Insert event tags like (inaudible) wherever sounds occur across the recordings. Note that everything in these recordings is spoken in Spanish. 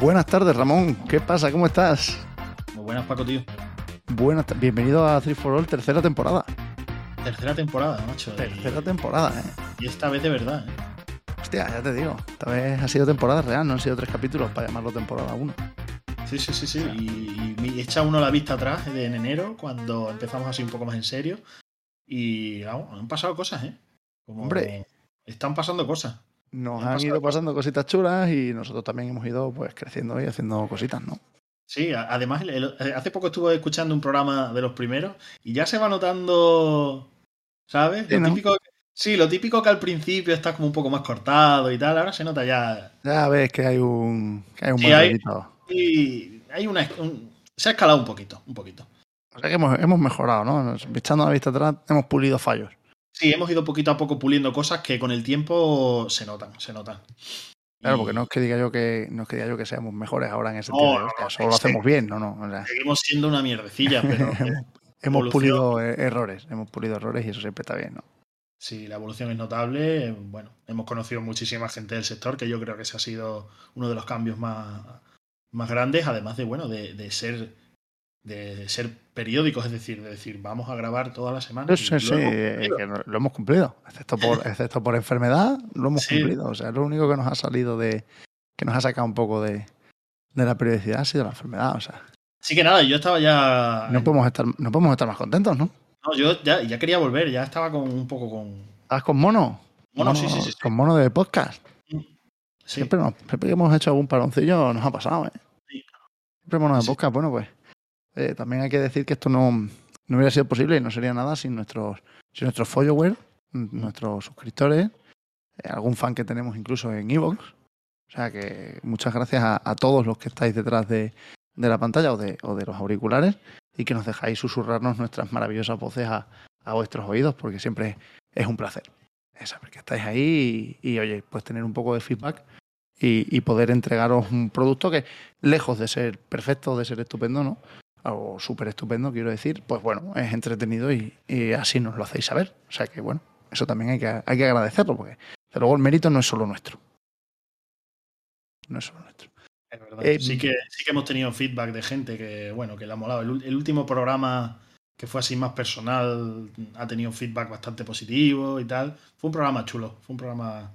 Buenas tardes, Ramón. ¿Qué pasa? ¿Cómo estás? Muy buenas, Paco, tío. Buenas, bienvenido a 3 for All, tercera temporada. Tercera temporada, macho. Tercera temporada, ¿eh? Y esta vez de verdad, ¿eh? Hostia, ya te digo. Esta vez ha sido temporada real, no han sido tres capítulos para llamarlo temporada 1. Sí, sí, sí, sí. Y, y, echa uno la vista atrás en enero, cuando empezamos así un poco más en serio. Y vamos, han pasado cosas, ¿eh? Como Hombre. Están pasando cosas. Nos han, ido pasando cositas chulas y nosotros también hemos ido pues creciendo y haciendo cositas, ¿no? Sí, además hace poco estuve escuchando un programa de los primeros y ya se va notando, ¿sabes? Lo típico, sí, lo típico que al principio está como un poco más cortado y tal, ahora se nota ya. Ya ves que hay un, que hay un sí, hay, y hay una, se ha escalado un poquito, un poquito. O sea que hemos, hemos mejorado, ¿no? Echando la vista atrás, hemos pulido fallos. Sí, hemos ido poquito a poco puliendo cosas que con el tiempo se notan, se notan. Claro, porque no es que diga yo que no es que diga yo que seamos mejores ahora en ese sentido. solo lo hacemos bien, no, no. seguimos siendo una mierdecilla, (laughs) pero hemos pulido e-, errores, hemos pulido errores y eso siempre está bien, ¿no? Sí, la evolución es notable. Bueno, hemos conocido muchísima gente del sector, que yo creo que ese ha sido uno de los cambios más, más grandes, además de bueno, de, de ser de ser periódicos, es decir, de decir, vamos a grabar toda la semana. Sí, sí, que lo hemos cumplido, excepto por, (laughs) excepto por enfermedad, lo hemos cumplido. O sea, lo único que nos ha salido de, que nos ha sacado un poco de, de la periodicidad ha sido la enfermedad, o sea. Así que nada, yo estaba ya. No podemos estar, no podemos estar más contentos, ¿no? No, yo ya, ya quería volver, ya estaba con un poco con. ¿Estabas con mono? Mono, sí, sí, sí, Con mono de podcast. Mm, siempre, siempre que hemos hecho algún paloncillo nos ha pasado, ¿eh? Siempre mono de podcast, bueno, pues eh, también hay que decir que esto no, no hubiera sido posible y no sería nada sin nuestros, sin nuestros followers, nuestros suscriptores, eh, algún fan que tenemos incluso en Evox. O sea que muchas gracias a, todos los que estáis detrás de, de la pantalla o de, o de, los auriculares y que nos dejáis susurrarnos nuestras maravillosas voces a, a vuestros oídos porque siempre es un placer. saber que estáis ahí y, oye, pues tener un poco de feedback y, y, poder entregaros un producto que, lejos de ser perfecto, de ser estupendo, ¿no? Algo súper estupendo, quiero decir, pues bueno, es entretenido y, así nos lo hacéis saber. O sea que bueno, eso también hay que, hay que agradecerlo, porque luego el mérito no es solo nuestro. No es solo nuestro. Es verdad. Eh, sí, que, sí que hemos tenido feedback de gente que, bueno, que le ha molado. El, último programa que fue así más personal ha tenido feedback bastante positivo y tal. Fue un programa chulo, fue un programa...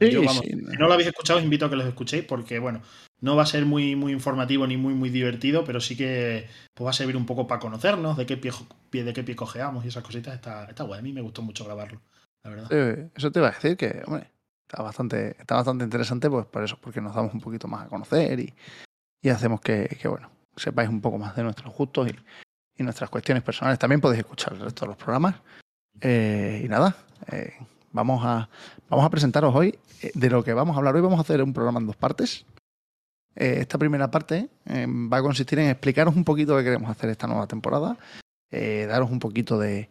Si no lo habéis escuchado, os invito a que lo escuchéis porque, bueno, no va a ser muy, muy informativo ni muy, muy divertido, pero sí que pues, va a servir un poco para conocernos, de qué pie, de qué pie cojeamos y esas cositas. Está, está guay. A mí me gustó mucho grabarlo, la verdad. eso te iba a decir que, hombre, está bastante, está bastante interesante, pues por eso, porque nos damos un poquito más a conocer y, y hacemos que, que, bueno, sepáis un poco más de nuestros gustos y, y, nuestras cuestiones personales. También podéis escuchar el resto de los programas. Eh, y nada, eh, vamos, a, vamos a presentaros hoy eh, de lo que vamos a hablar. Hoy vamos a hacer un programa en dos partes. Eh, esta primera parte eh, va a consistir en explicaros un poquito qué queremos hacer esta nueva temporada, eh, daros un poquito de,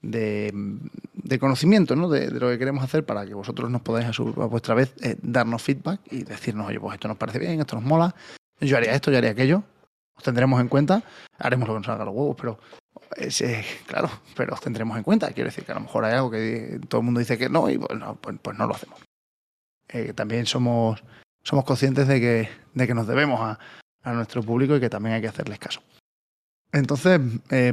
de, conocimiento ¿no? De, lo que queremos hacer para que vosotros nos podáis a, a vuestra vez darnos feedback y decirnos, oye, pues esto nos parece bien, esto nos mola, yo haría esto, yo haría aquello, os tendremos en cuenta, haremos lo que nos salga los huevos, pero claro, pero os tendremos en cuenta. Quiero decir que a lo mejor hay algo que todo el mundo dice que no y pues no, pues, pues no lo hacemos. también somos somos conscientes de que, de que nos debemos a, a, nuestro público y que también hay que hacerles caso. Entonces, eh,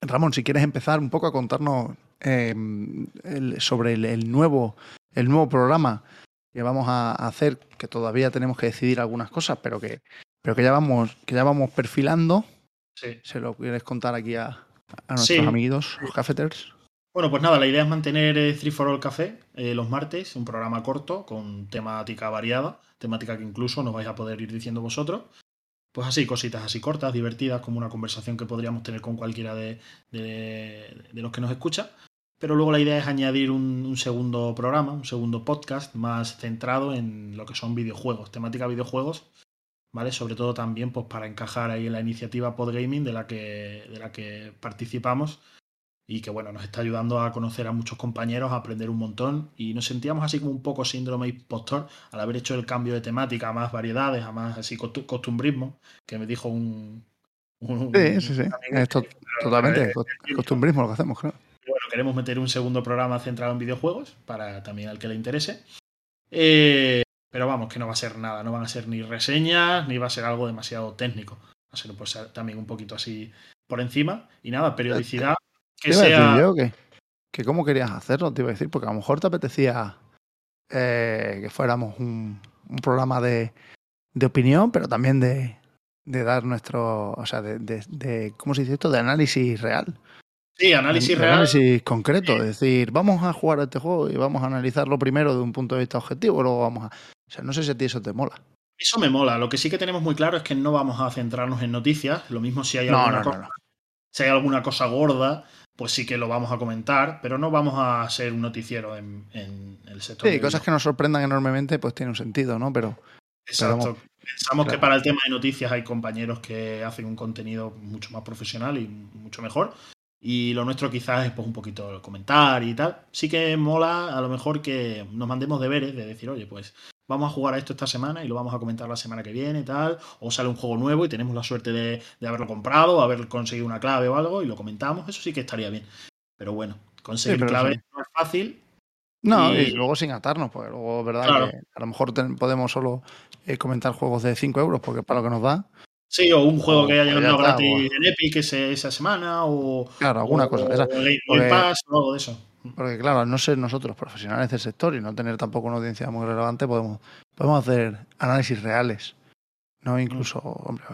Ramón, si quieres empezar un poco a contarnos eh, el, sobre el, el, nuevo, el nuevo programa que vamos a hacer, que todavía tenemos que decidir algunas cosas, pero que, pero que ya vamos, que ya vamos perfilando. Sí. ¿Se lo quieres contar aquí a, a nuestros sí. amiguitos, los cafeters? Bueno, pues nada, la idea es mantener eh, Three for All Café eh, los martes, un programa corto con temática variada, temática que incluso nos vais a poder ir diciendo vosotros. Pues así, cositas así cortas, divertidas, como una conversación que podríamos tener con cualquiera de, de, de los que nos escucha. Pero luego la idea es añadir un, un, segundo programa, un segundo podcast más centrado en lo que son videojuegos, temática videojuegos, ¿vale? Sobre todo también pues, para encajar ahí en la iniciativa Podgaming de la que, de la que participamos y que bueno, nos está ayudando a conocer a muchos compañeros, a aprender un montón y nos sentíamos así como un poco síndrome impostor al haber hecho el cambio de temática a más variedades, a más así costumbrismo, que me dijo un... un sí, sí, sí, Esto, totalmente, costumbrismo lo que hacemos, claro. Bueno, queremos meter un segundo programa centrado en videojuegos para también al que le interese. Eh, Pero vamos, que no va a ser nada, no van a ser ni reseñas, ni va a ser algo demasiado técnico. Va a ser pues también un poquito así por encima. Y nada, periodicidad. (laughs) Que sea... yo que, que cómo querías hacerlo, te iba a decir, porque a lo mejor te apetecía eh, que fuéramos un, un programa de, de, opinión, pero también de, de dar nuestro, o sea, de, de, ¿cómo se dice esto? De análisis real. Sí, análisis real. Análisis concreto, es decir, vamos a jugar a este juego y vamos a analizarlo primero de un punto de vista objetivo, luego vamos a... O sea, no sé si a ti eso te mola. Eso me mola. Lo que sí que tenemos muy claro es que no vamos a centrarnos en noticias. Lo mismo si hay alguna, cosa, Si hay alguna cosa gorda, pues sí que lo vamos a comentar, pero no vamos a ser un noticiero en, el sector. Sí, cosas que nos sorprendan enormemente, pues tiene un sentido, ¿no? Pero. Exacto. Pensamos que para el tema de noticias hay compañeros que hacen un contenido mucho más profesional y mucho mejor. Y lo nuestro quizás es pues, un poquito comentar y tal. Sí que mola a lo mejor que nos mandemos deberes de decir, oye, pues vamos a jugar a esto esta semana y lo vamos a comentar la semana que viene y tal. O sale un juego nuevo y tenemos la suerte de, haberlo comprado, haber conseguido una clave o algo y lo comentamos. Eso sí que estaría bien. Pero bueno, conseguir clave no es fácil. No, y... luego sin atarnos, pues luego, ¿verdad? Que a lo mejor podemos solo eh, comentar juegos de 5 euros porque para lo que nos da. Sí, o un juego que haya llegado gratis en Epic esa semana, o. Claro, alguna cosa. Esa, o el Pass o algo de eso. Porque claro, al no ser nosotros profesionales del sector y no tener tampoco una audiencia muy relevante, podemos, podemos hacer análisis reales. No incluso, hombre,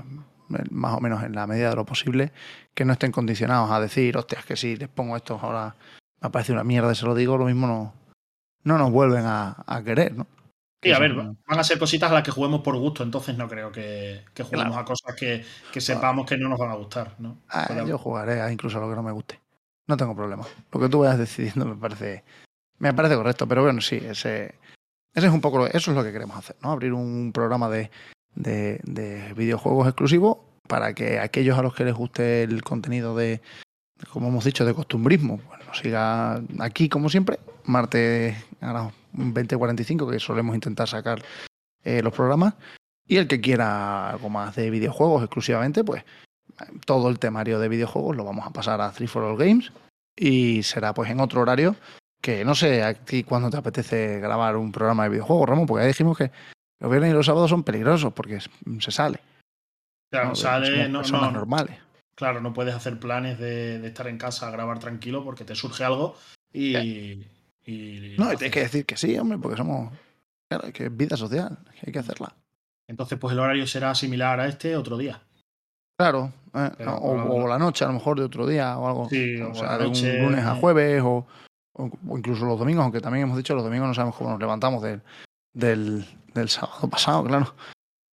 más o menos en la medida de lo posible, que no estén condicionados a decir, hostias, que si les pongo esto ahora me parece una mierda, se lo digo, lo mismo no, no nos vuelven a, a querer, ¿no? Sí, a ver, van a ser cositas a las que juguemos por gusto, entonces no creo que, que juguemos a cosas que, que sepamos que no nos van a gustar, ¿no? Ah, yo jugaré incluso a lo que no me guste. No tengo problema. Lo que tú vayas decidiendo me parece, me parece correcto, pero bueno, sí, ese, ese es un poco, eso es lo que queremos hacer, ¿no? Abrir un programa de, de, de videojuegos exclusivo para que aquellos a los que les guste el contenido de, como hemos dicho, de costumbrismo, bueno, nos siga aquí como siempre, martes a las 20.45, que solemos intentar sacar eh, los programas, y el que quiera algo más de videojuegos exclusivamente, pues todo el temario de videojuegos lo vamos a pasar a 3 for All Games y será pues en otro horario que no sé a ti cuándo te apetece grabar un programa de videojuegos, Ramón, porque ya dijimos que los viernes y los sábados son peligrosos porque se sale. Claro, ¿no? sale, no, no, normales. Claro, no puedes hacer planes de, de, estar en casa a grabar tranquilo porque te surge algo y. y no, y tienes que decir que sí, hombre, porque somos. Claro, que es vida social, hay que hacerla. Entonces, pues el horario será similar a este otro día. Claro, eh, Pero, o, o, la noche a lo mejor de otro día o algo. Sí, o, sea, de noche... un lunes a jueves o, o, incluso los domingos, aunque también hemos dicho los domingos no sabemos cómo nos levantamos del, del, del sábado pasado, claro.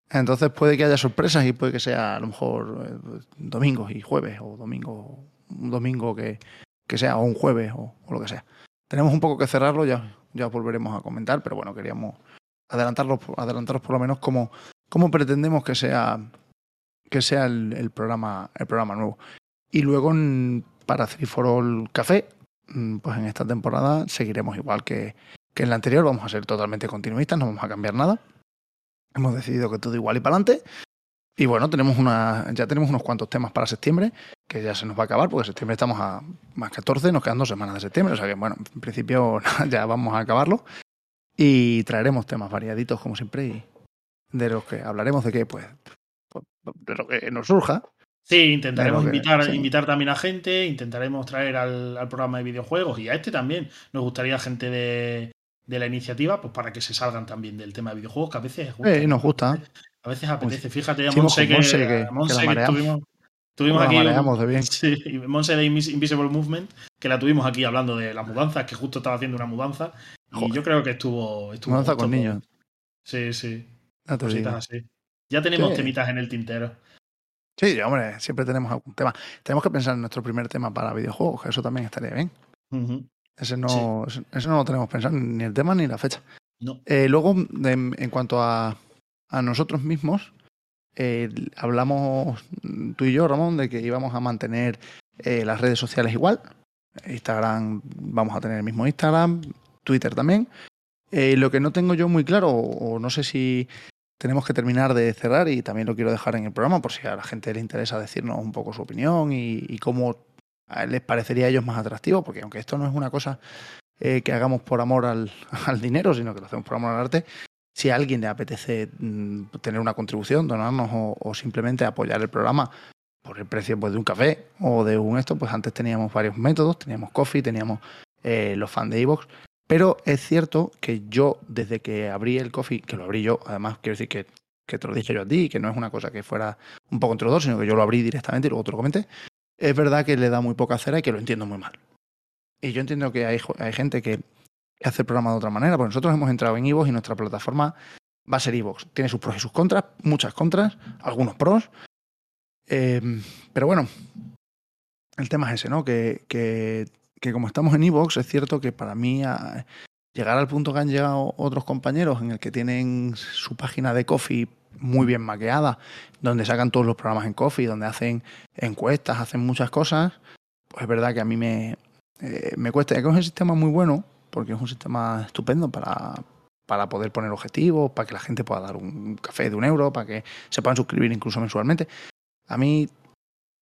Entonces puede que haya sorpresas y puede que sea a lo mejor eh, domingos y jueves o domingo, un domingo que, que sea o un jueves o, o, lo que sea. Tenemos un poco que cerrarlo, ya, ya volveremos a comentar, pero bueno, queríamos adelantarlos, adelantaros por lo menos cómo, cómo pretendemos que sea que sea el, programa, el programa nuevo. Y luego para Three for All Café, mm, pues en esta temporada seguiremos igual que, que en la anterior, vamos a ser totalmente continuistas, no vamos a cambiar nada. Hemos decidido que todo igual y para adelante. Y bueno, tenemos una, ya tenemos unos cuantos temas para septiembre, que ya se nos va a acabar, porque septiembre estamos a más 14, nos quedan dos semanas de septiembre, o sea que bueno, en principio (laughs) ya vamos a acabarlo. Y traeremos temas variaditos, como siempre, y de los que hablaremos de qué, pues, de lo que nos surja. Sí, intentaremos que, invitar, sí. invitar también a gente, intentaremos traer al, al, programa de videojuegos y a este también. Nos gustaría gente de, de, la iniciativa, pues para que se salgan también del tema de videojuegos, que a veces gusta. Sí, nos gusta. A veces apetece. Fíjate a Monse que, que, Monse que, que tuvimos, aquí. Un, de bien. (laughs) Sí, Monse de Invisible Movement, que la tuvimos aquí hablando de las mudanzas, que justo estaba haciendo una mudanza. Joder. Y yo creo que estuvo. estuvo mudanza con niños. Sí, sí. No Cositas así. Ya tenemos sí. temitas en el tintero. Sí, hombre, siempre tenemos algún tema. Tenemos que pensar en nuestro primer tema para videojuegos, que eso también estaría bien. Uh -huh. Ese no, sí. eso no lo tenemos pensado, ni el tema ni la fecha. No. Eh, luego, de, en cuanto a, a nosotros mismos, eh, hablamos tú y yo, Ramón, de que íbamos a mantener eh, las redes sociales igual. Instagram, vamos a tener el mismo Instagram, Twitter también. Eh, lo que no tengo yo muy claro, o, no sé si tenemos que terminar de cerrar y también lo quiero dejar en el programa por si a la gente le interesa decirnos un poco su opinión y, cómo les parecería a ellos más atractivo, porque aunque esto no es una cosa eh, que hagamos por amor al, (laughs) dinero, sino que lo hacemos por amor al arte, si a alguien le apetece mm, tener una contribución, donarnos o, simplemente apoyar el programa por el precio pues, de un café o de un esto, pues antes teníamos varios métodos, teníamos Coffee, teníamos eh, los fans de Evox, pero es cierto que yo, desde que abrí el Coffee, que lo abrí yo, además quiero decir que, que te lo dije yo a ti, que no es una cosa que fuera un poco entre los dos, sino que yo lo abrí directamente y luego te lo comenté, es verdad que le da muy poca cera y que lo entiendo muy mal. Y yo entiendo que hay, hay gente que hace el programa de otra manera, porque nosotros hemos entrado en Evox y nuestra plataforma va a ser Evox. Tiene sus pros y sus contras, muchas contras, algunos pros. Eh, pero bueno, el tema es ese, ¿no? Que, que, que como estamos en Evox, es cierto que para mí llegar al punto que han llegado otros compañeros en el que tienen su página de Coffee muy bien maqueada, donde sacan todos los programas en Coffee, donde hacen encuestas, hacen muchas cosas, pues es verdad que a mí me, eh, me cuesta, es que es un sistema muy bueno, porque es un sistema estupendo para, para poder poner objetivos, para que la gente pueda dar un café de un euro, para que se puedan suscribir incluso mensualmente. A mí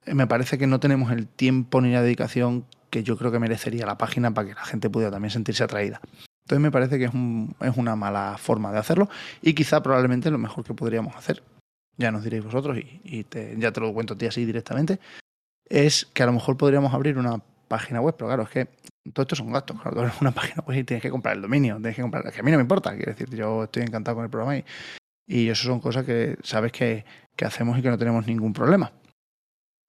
me parece que no tenemos el tiempo ni la dedicación que yo creo que merecería la página para que la gente pudiera también sentirse atraída. Entonces me parece que es, un, es una mala forma de hacerlo y quizá probablemente lo mejor que podríamos hacer, ya nos diréis vosotros y, ya te lo cuento a ti así directamente, es que a lo mejor podríamos abrir una página web, pero claro, es que todo esto son gastos. Claro, una (laughs) página web y tienes que comprar el dominio, tienes que comprar. que a mí no me importa, quiero decir, yo estoy encantado con el programa y, y eso son cosas que sabes que, que hacemos y que no tenemos ningún problema.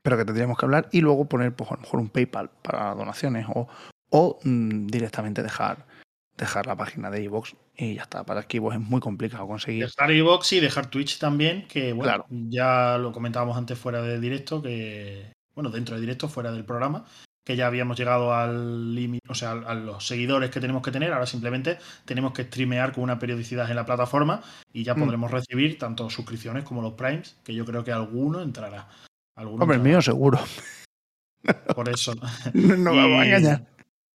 Pero que tendríamos que hablar y luego poner, pues a lo mejor un PayPal para donaciones o, o mm, directamente dejar, dejar la página de iVoox y ya está. Para iVoox es muy complicado conseguir. Dejar iVoox y dejar Twitch también, que bueno, ya lo comentábamos antes fuera de directo, que bueno, dentro de directo, fuera del programa, que ya habíamos llegado al límite, o sea, a los seguidores que tenemos que tener. Ahora simplemente tenemos que streamear con una periodicidad en la plataforma y ya mm. podremos recibir tanto suscripciones como los primes, que yo creo que alguno entrará. Hombre, el mío seguro. (laughs) (laughs) Por eso. no me voy a engañar.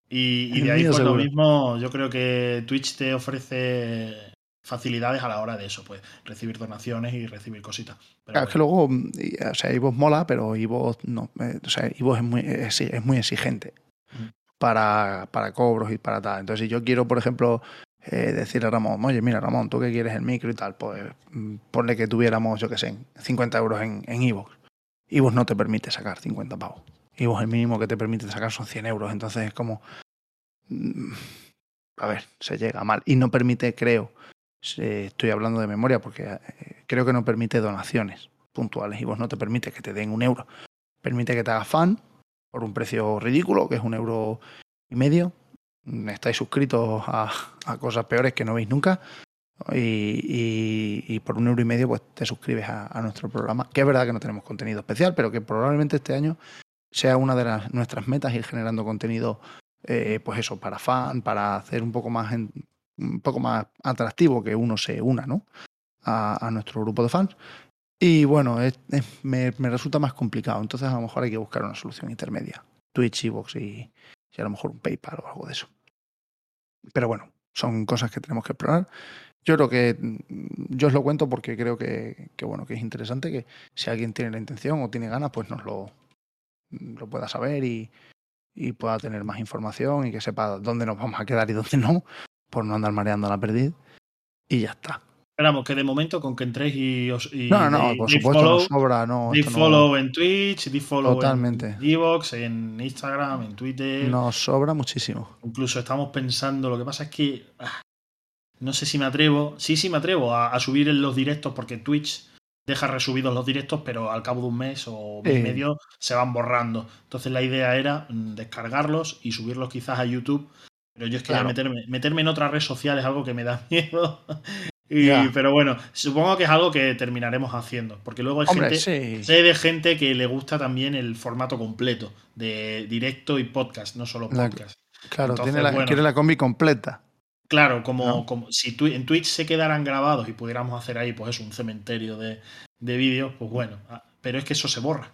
Y, de ahí, pues lo mismo, yo creo que Twitch te ofrece facilidades a la hora de eso, pues recibir donaciones y recibir cositas. claro, es que luego, o sea, Ivo mola, pero Ivo no, eh, o sea, Ivo es muy, es, muy exigente para, para cobros y para tal. Entonces, si yo quiero, por ejemplo, eh, decirle a Ramón, oye, mira, Ramón, tú que quieres el micro y tal, pues mm, ponle que tuviéramos, yo qué sé, 50 euros en, en Ivo. Ivo no te permite sacar 50 pavos. Ivo el mínimo que te permite sacar son 100 euros. Entonces es como... Mm, a ver, se llega mal. Y no permite, creo, estoy hablando de memoria porque eh, creo que no permite donaciones puntuales y vos no te permite que te den un euro. Permite que te hagas fan por un precio ridículo, que es un euro y medio. Estáis suscritos a, cosas peores que no veis nunca. Y, por un euro y medio pues te suscribes a, nuestro programa. Que es verdad que no tenemos contenido especial, pero que probablemente este año sea una de las, nuestras metas ir generando contenido, eh, pues eso, para fan, para hacer un poco más en, un poco más atractivo que uno se una ¿no? a, nuestro grupo de fans. Y bueno, me, resulta más complicado. Entonces a lo mejor hay que buscar una solución intermedia. Twitch, Evox y, y a lo mejor un PayPal o algo de eso. Pero bueno, son cosas que tenemos que explorar. Yo creo que yo os lo cuento porque creo que, que, bueno, que es interesante que si alguien tiene la intención o tiene ganas, pues nos lo, lo pueda saber y, y pueda tener más información y que sepa dónde nos vamos a quedar y dónde no, por no andar mareando la perdiz. Y ya está. Esperamos que de momento con que entréis y os. no, no, no, por supuesto, no sobra. No, follow en Twitch, di follow Totalmente. en Evox, en Instagram, en Twitter. Nos sobra muchísimo. Incluso estamos pensando, lo que pasa es que. Ah, no sé si me atrevo. Sí, sí me atrevo a, subir en los directos porque Twitch deja resubidos los directos, pero al cabo de un mes o mes y medio se van borrando. Entonces la idea era mm, descargarlos y subirlos quizás a YouTube pero yo es que meterme, meterme en otra red social es algo que me da (laughs) miedo. y, Pero bueno, supongo que es algo que terminaremos haciendo. Porque luego hay gente. Sé de gente que le gusta también el formato completo de directo y podcast, no solo podcast. claro, tiene la, quiere la combi completa. Claro, como, como si en Twitch se quedaran grabados y pudiéramos hacer ahí, pues es un cementerio de, de vídeos, pues bueno. Ah, pero es que eso se borra.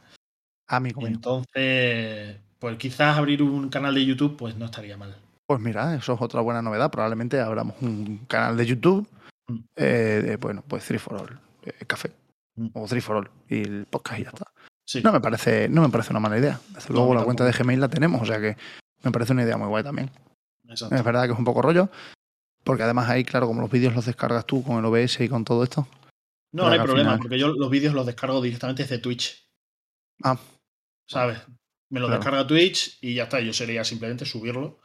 Amigo Entonces, pues quizás abrir un canal de YouTube, pues no estaría mal. Pues mira, eso es otra buena novedad. Probablemente abramos un canal de YouTube. Mm. Eh, bueno, pues Three for All, eh, café. Mm. O Three for All. Y el podcast y ya está. No, me parece, no me parece una mala idea. Desde luego la cuenta de Gmail la tenemos, o sea que me parece una idea muy guay también. Es verdad que es un poco rollo, Porque además ahí, claro, como los vídeos los descargas tú con el OBS y con todo esto. No, no hay problema, final- porque yo los vídeos los descargo directamente desde Twitch. Ah, ¿Sabes? Me lo Claro. descarga Twitch y ya está. Yo sería simplemente subirlo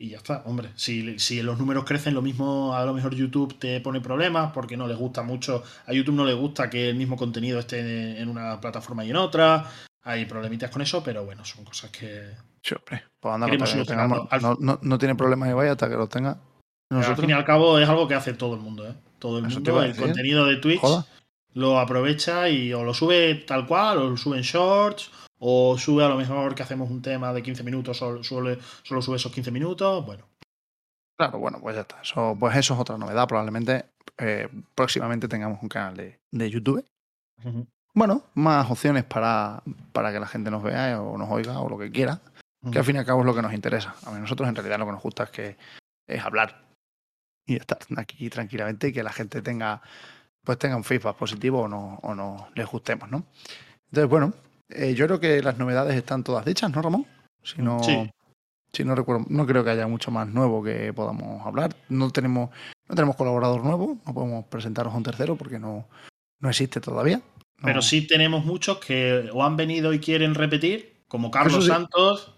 y ya está. Hombre, si, si los números crecen, lo mismo, a lo mejor YouTube te pone problemas porque no les gusta mucho. A YouTube no le gusta que el mismo contenido esté en una plataforma y en otra. Hay problemitas con eso, pero bueno, son cosas que. sí, hombre. Pues anda, que no, no, no tiene problema Ibai hasta que lo tenga. Al fin y al cabo es algo que hace todo el mundo, ¿eh? Todo el mundo, el contenido de Twitch lo aprovecha y o lo sube tal cual, o lo sube en shorts, o sube a lo mejor que hacemos un tema de 15 minutos, solo, solo, solo sube esos 15 minutos. Bueno, Claro, bueno, pues ya está. Eso, pues eso es otra novedad. Probablemente eh, próximamente tengamos un canal de, de YouTube. Bueno, más opciones para, para que la gente nos vea o nos oiga o lo que quiera. Que al fin y al cabo es lo que nos interesa. A nosotros en realidad lo que nos gusta es que es hablar y estar aquí tranquilamente y que la gente tenga pues tenga un feedback positivo o no, o no les gustemos, ¿no? Entonces, bueno, eh, yo creo que las novedades están todas dichas, ¿no, Ramón? Si no, Sí. si no recuerdo, no creo que haya mucho más nuevo que podamos hablar. No tenemos, no tenemos colaborador nuevo, no podemos presentaros a un tercero porque no, no existe todavía. No- Pero sí tenemos muchos que o han venido y quieren repetir, como Carlos sí. Santos,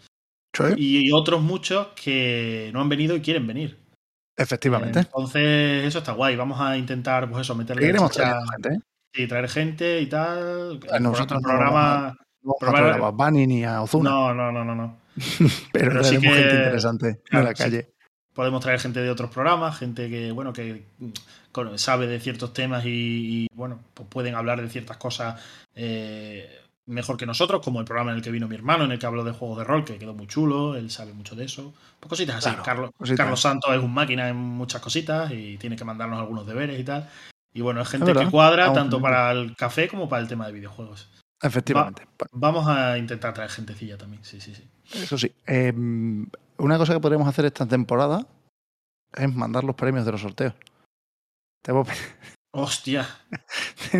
Sí, y otros muchos que no han venido y quieren venir. efectivamente. Entonces, eso está guay. Vamos a intentar, pues eso, meterle chicha trayendo gente, ¿eh? Y traer gente y tal. A nosotros el no programa. No vamos a Probar- traer a Bad Bunny ni a Ozuna, No, no, no, no, no. (laughs) pero, pero sí que- gente interesante claro, de la sí. calle. Podemos traer gente de otros programas, gente que, bueno, que sabe de ciertos temas y, y, bueno, pues pueden hablar de ciertas cosas eh, mejor que nosotros, como el programa en el que vino mi hermano, en el que habló de juegos de rol, que quedó muy chulo, él sabe mucho de eso. Pues cositas así. Claro, Carlos, cositas. Carlos Santos es un máquina en muchas cositas y tiene que mandarnos algunos deberes y tal. Y bueno, es gente que cuadra Vamos tanto para el café como para el tema de videojuegos. Efectivamente. Vamos a intentar traer gentecilla también, sí, sí, sí. Eso sí. eh, una cosa que podríamos hacer esta temporada es mandar los premios de los sorteos. Tenemos, (laughs) Hostia, (laughs)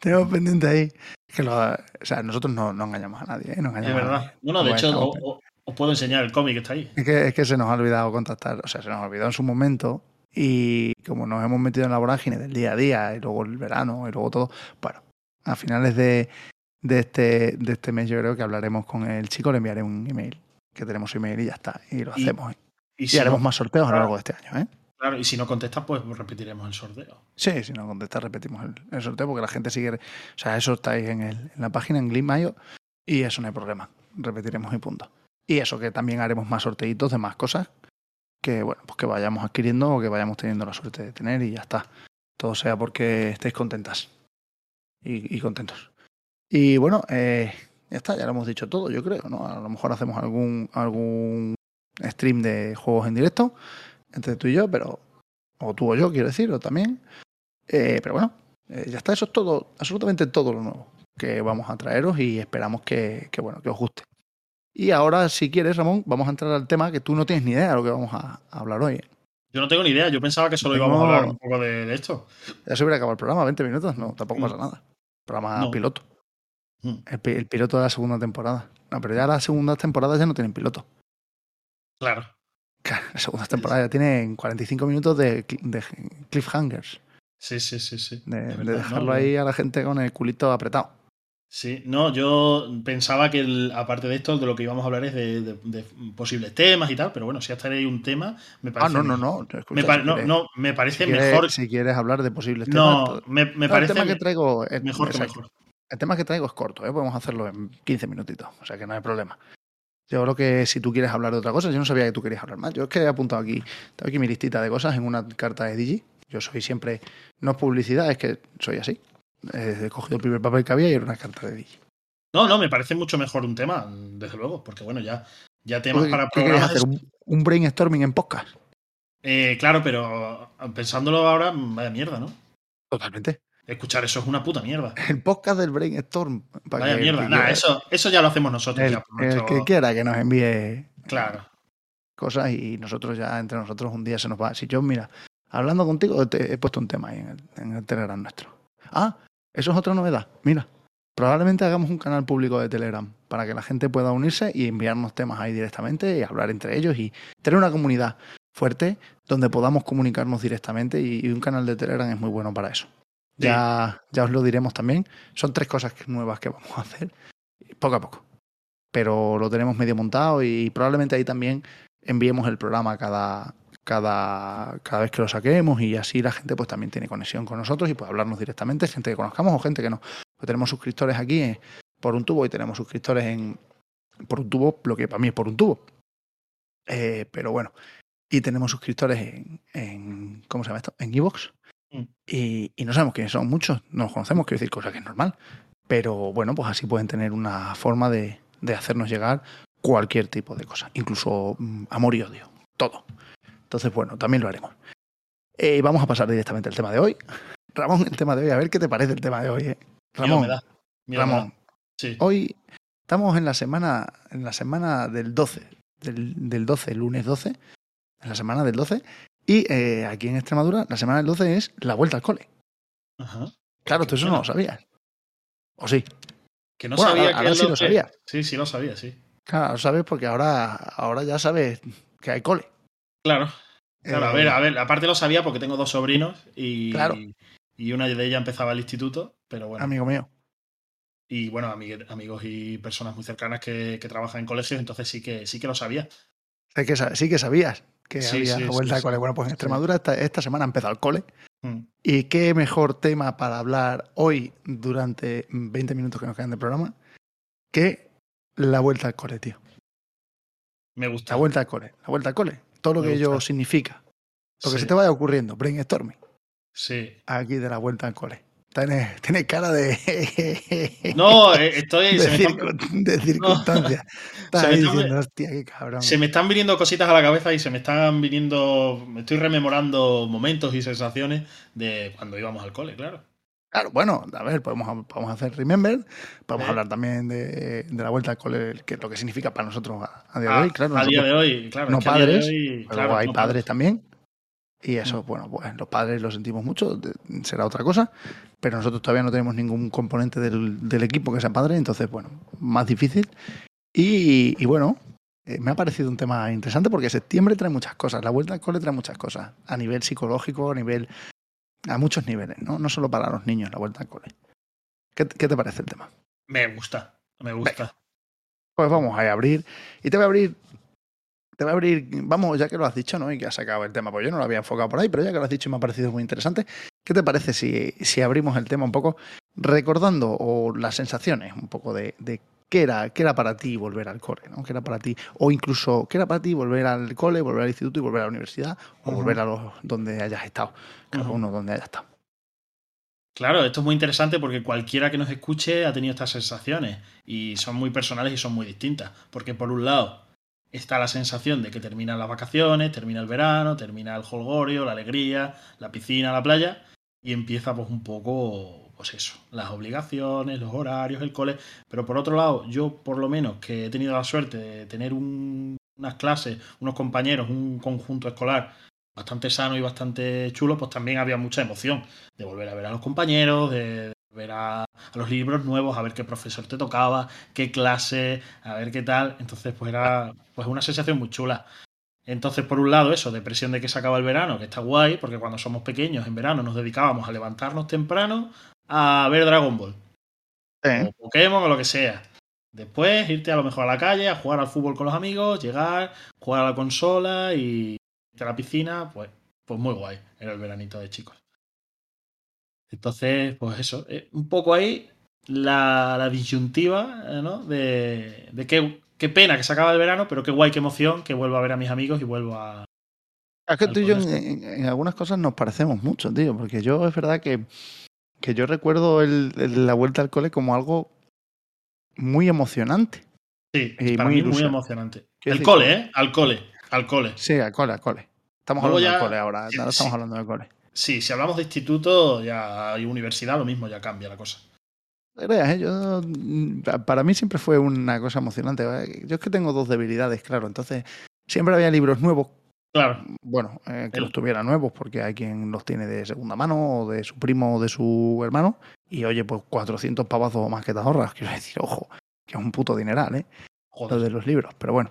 tenemos, pendiente ahí. Que lo- o sea, nosotros no, no engañamos a nadie, ¿eh? No es a verdad. nadie. Bueno, de hecho, os puedo enseñar el cómic que está ahí. Es que, es que se nos ha olvidado contactar, o sea, se nos olvidó en su momento y como nos hemos metido en la vorágine del día a día y luego el verano y luego todo, bueno, a finales de, de, este, de este mes yo creo que hablaremos con el chico, le enviaré un email, que tenemos su email y ya está, y lo Y- hacemos. Y, Y si, haremos no, más sorteos a lo claro. largo de este año, ¿eh? claro, y si no contestas, pues repetiremos el sorteo. Sí, si no contestas repetimos el, el sorteo porque la gente sigue, o sea, eso está ahí en, el, en la página en Glimmayo y eso no hay problema, repetiremos y punto. Y eso que también haremos más sorteitos de más cosas que bueno, pues que vayamos adquiriendo o que vayamos teniendo la suerte de tener y ya está. Todo sea porque estéis contentas y, contentos. Y bueno, eh, ya está, ya lo hemos dicho todo, yo creo, ¿no? A lo mejor hacemos algún, algún stream de juegos en directo entre tú y yo, pero o tú o yo, quiero decir, o también. Eh, pero bueno, eh, ya está, eso es todo, absolutamente todo lo nuevo que vamos a traeros y esperamos que, bueno, que os guste. Y ahora, si quieres, Ramón, vamos a entrar al tema que tú no tienes ni idea de lo que vamos a, a hablar hoy. ¿eh? Yo no tengo ni idea, yo pensaba que solo íbamos a hablar un poco de, de esto. Ya se hubiera acabado el programa, 20 minutos, no, tampoco pasa nada. Programa No. piloto. Mm. El, pi- el piloto de la segunda temporada. No, pero ya las segundas temporadas ya no tienen piloto. Claro. Las segundas temporadas ya tienen 45 minutos de, cli- de cliffhangers. Sí, sí, sí, sí. De, dejarlo ¿no? ahí a la gente con el culito apretado. Sí, no, yo pensaba que el- aparte de esto, de lo que íbamos a hablar es de, de- de posibles temas y tal, pero bueno, si hasta ahí un tema, me Ah, parece. no, no, no. Escucha, Me si no, quieres- no, me parece si quieres- mejor. Si quieres hablar de posibles temas. No, me, me No, parece el tema que traigo es mejor que mejor. El tema que traigo es corto, ¿eh? podemos hacerlo en 15 minutitos, o sea que no hay problema. Yo creo que si tú quieres hablar de otra cosa, yo no sabía que tú querías hablar más. Yo es que he apuntado aquí, tengo aquí mi listita de cosas en una carta de Digi. Yo soy siempre, no es publicidad, es que soy así. He cogido el primer papel que había y era una carta de Digi. No, no, me parece mucho mejor un tema, desde luego, porque bueno, ya, ya temas ¿Qué, para programas. hacer? ¿Un, un brainstorming en podcast? Eh, claro, pero pensándolo ahora, vaya mierda, ¿no? Totalmente. Escuchar eso es una puta mierda. (laughs) El podcast del brainstorm. para Vaya que- mierda. que Nah, eso, eso ya lo hacemos nosotros. el, ya por el nuestro- que quiera que nos envíe Claro. cosas y nosotros ya entre nosotros un día se nos va. Si yo, mira, hablando contigo, te he puesto un tema ahí en el, en el Telegram nuestro. Ah, eso es otra novedad. Mira, probablemente hagamos un canal público de Telegram para que la gente pueda unirse y enviarnos temas ahí directamente y hablar entre ellos y tener una comunidad. fuerte, donde podamos comunicarnos directamente y, un canal de Telegram es muy bueno para eso. Ya, ya os lo diremos también. Son tres cosas nuevas que vamos a hacer poco a poco. Pero lo tenemos medio montado y probablemente ahí también enviemos el programa cada, cada, cada vez que lo saquemos y así la gente pues también tiene conexión con nosotros y puede hablarnos directamente, gente que conozcamos o gente que no. Pues tenemos suscriptores aquí eh, por un tubo y tenemos suscriptores en por un tubo, lo que para mí es por un tubo. Eh, pero bueno, y tenemos suscriptores en, en ¿cómo se llama esto? En Evox. Mm. Y, y, no sabemos quiénes son muchos, no los conocemos, quiero decir, cosa que es normal. Pero bueno, pues así pueden tener una forma de, de hacernos llegar cualquier tipo de cosa, incluso mm, amor y odio, todo. Entonces, bueno, también lo haremos. Eh, vamos a pasar directamente al tema de hoy. (laughs) Ramón, el tema de hoy, a ver qué te parece el tema de hoy. Eh. Ramón, Ramón Sí. hoy estamos en la semana, en la semana del 12, del, del 12, lunes 12, en la semana del 12, y eh, aquí en Extremadura la semana del 12 es la vuelta al cole. Ajá. Claro, tú eso no lo sabías. ¿O sí? Que no Bueno, sabía ahora que es sí lo que- sabía. Sí, sí lo sabía, sí. Claro, lo sabes porque ahora, ahora ya sabes que hay cole. Claro. Claro, a Eh, ver, a ver, aparte lo sabía porque tengo dos sobrinos y, Claro. y una de ellas empezaba el instituto, pero bueno. Amigo mío. Y bueno, amig- amigos y personas muy cercanas que, que trabajan en colegios, entonces sí que sí que lo sabía. Sé que, sí que sabías que Sí, había sí, la sí, vuelta al sí. cole. Bueno, pues en Sí. Extremadura esta, esta semana ha empezado el cole. Mm. Y qué mejor tema para hablar hoy durante 20 minutos que nos quedan de programa que la vuelta al cole, tío. Me gusta. La vuelta al cole. La vuelta al cole. Todo lo Me que ello significa. Lo que Sí, se te vaya ocurriendo. Brainstorming. sí. Aquí de la vuelta al cole. Tienes, tienes cara de. (laughs) No, eh, estoy. de, están, de (laughs) circunstancia. Estás Se me ahí están- diciendo, hostia, qué cabrón. se me están viniendo cositas a la cabeza y se me están viniendo. Me estoy rememorando momentos y sensaciones de cuando íbamos al cole, claro. Claro, bueno, a ver, podemos, podemos hacer Remember, podemos ¿Eh? hablar también de, de la vuelta al cole, que lo que significa para nosotros a, a día de hoy, claro. a día de hoy, claro. no padres, hoy, claro, hay no padres también. Y eso, bueno, pues los padres lo sentimos mucho, será otra cosa, pero nosotros todavía no tenemos ningún componente del, del equipo que sea padre, entonces, bueno, más difícil. Y, y bueno, eh, me ha parecido un tema interesante porque septiembre trae muchas cosas, la vuelta al cole trae muchas cosas, a nivel psicológico, a nivel a muchos niveles, ¿no? No solo para los niños, la vuelta al cole. ¿Qué, qué te parece el tema? Me gusta, me gusta. Pues vamos a abrir. Y te voy a abrir. Te voy a abrir. Vamos, ya que lo has dicho, ¿no? Y que has sacado el tema. Pues yo no lo había enfocado por ahí, pero ya que lo has dicho y me ha parecido muy interesante. ¿Qué te parece si, si abrimos el tema un poco recordando o las sensaciones un poco de, de qué, era, qué era para ti volver al cole, ¿no? ¿Qué era para ti? O incluso, ¿qué era para ti volver al cole, volver al instituto y volver a la universidad? O volver a los donde hayas estado. Cada Ujú. uno donde haya estado. Claro, esto es muy interesante porque cualquiera que nos escuche ha tenido estas sensaciones y son muy personales y son muy distintas. Porque por un lado está la sensación de que terminan las vacaciones, termina el verano, termina el holgorio, la alegría, la piscina, la playa y empieza pues un poco, pues eso, las obligaciones, los horarios, el cole. Pero por otro lado, yo por lo menos que he tenido la suerte de tener un- unas clases, unos compañeros, un conjunto escolar bastante sano y bastante chulo, pues también había mucha emoción de volver a ver a los compañeros, de ver a, a los libros nuevos, a ver qué profesor te tocaba, qué clase, a ver qué tal. Entonces, pues era pues una sensación muy chula. Entonces, por un lado, eso, depresión de que se acaba el verano, que está guay, porque cuando somos pequeños en verano nos dedicábamos a levantarnos temprano a ver Dragon Ball o Pokémon o lo que sea. Después irte a lo mejor a la calle, a jugar al fútbol con los amigos, llegar, jugar a la consola y irte a la piscina, pues, pues muy guay. Era el veranito de chicos. Entonces, pues eso, eh, un poco ahí la, la disyuntiva, eh, ¿no? De, de qué, qué pena que se acaba el verano, pero qué guay, qué emoción que vuelvo a ver a mis amigos y vuelvo a... Es que tú y yo en algunas cosas nos parecemos mucho, tío, porque yo es verdad que, que yo recuerdo el- el- la vuelta al cole como algo muy emocionante. Sí, Y para muy mí muy emocionante. El decir, cole, ¿eh? Al cole, al cole. Sí, al cole, al cole. Estamos Luego hablando ya- del cole ahora, (laughs) sí, ahora estamos sí. hablando del cole. Sí, si hablamos de instituto ya y universidad, lo mismo, ya cambia la cosa. ¿eh? Yo, mm, pa- para mí siempre fue una cosa emocionante. ¿vale? Yo es que tengo dos debilidades, claro. Entonces, siempre había libros nuevos. Claro, Bueno, eh, que los tuviera nuevos, porque hay quien los tiene de segunda mano, o de su primo o de su hermano. Y oye, pues 400 pavazos o más que te ahorras. Quiero decir, ojo, que es un puto dineral, ¿eh? Joder. de los libros. Pero bueno.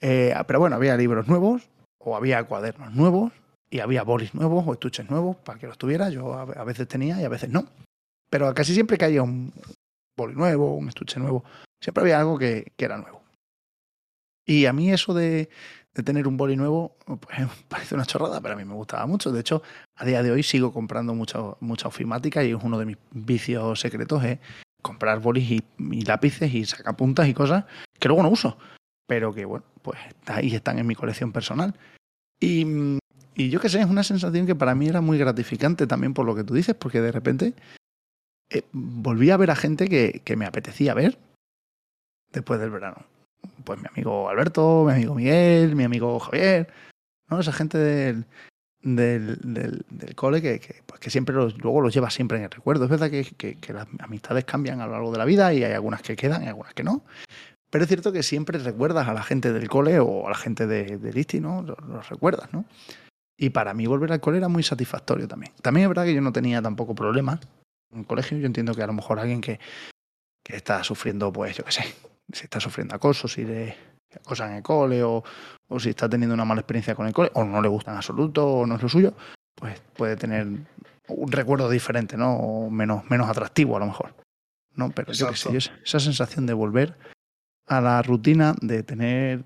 Eh, pero bueno, había libros nuevos. o había cuadernos nuevos y había bolis nuevos o estuches nuevos para que los tuviera. Yo a veces tenía y a veces no. Pero casi siempre que había un boli nuevo, un estuche nuevo, siempre había algo que, que era nuevo. Y a mí eso de, de tener un boli nuevo pues, (laughs) parece una chorrada, pero a mí me gustaba mucho. De hecho, a día de hoy sigo comprando mucha, mucha ofimática y es uno de mis vicios secretos es comprar bolis y, y lápices y sacapuntas y cosas que luego no uso, pero que bueno, pues ahí están en mi colección personal. Y, y yo qué sé, es una sensación que para mí era muy gratificante también por lo que tú dices, porque de repente eh, volví a ver a gente que, que me apetecía ver después del verano. Pues mi amigo Alberto, mi amigo Miguel, mi amigo Javier, ¿no? Esa gente del, del, del, cole que, que, pues que siempre los, luego los lleva siempre en el recuerdo. Es verdad que, que, las amistades cambian a lo largo de la vida y hay algunas que quedan y algunas que no. Pero es cierto que siempre recuerdas a la gente del cole o a la gente de, del ¿no? Los, los, recuerdas, ¿no? Y para mí volver al cole era muy satisfactorio también. También es verdad que yo no tenía tampoco problemas en el colegio. Yo entiendo que a lo mejor alguien que, que está sufriendo, pues yo qué sé, si está sufriendo acoso, si le acosan en el cole o, o si está teniendo una mala experiencia con el cole o no le gusta en absoluto o no es lo suyo, pues puede tener un recuerdo diferente, ¿no? O menos, menos atractivo a lo mejor. ¿no? Pero yo qué sé, yo, esa sensación de volver a la rutina, de tener...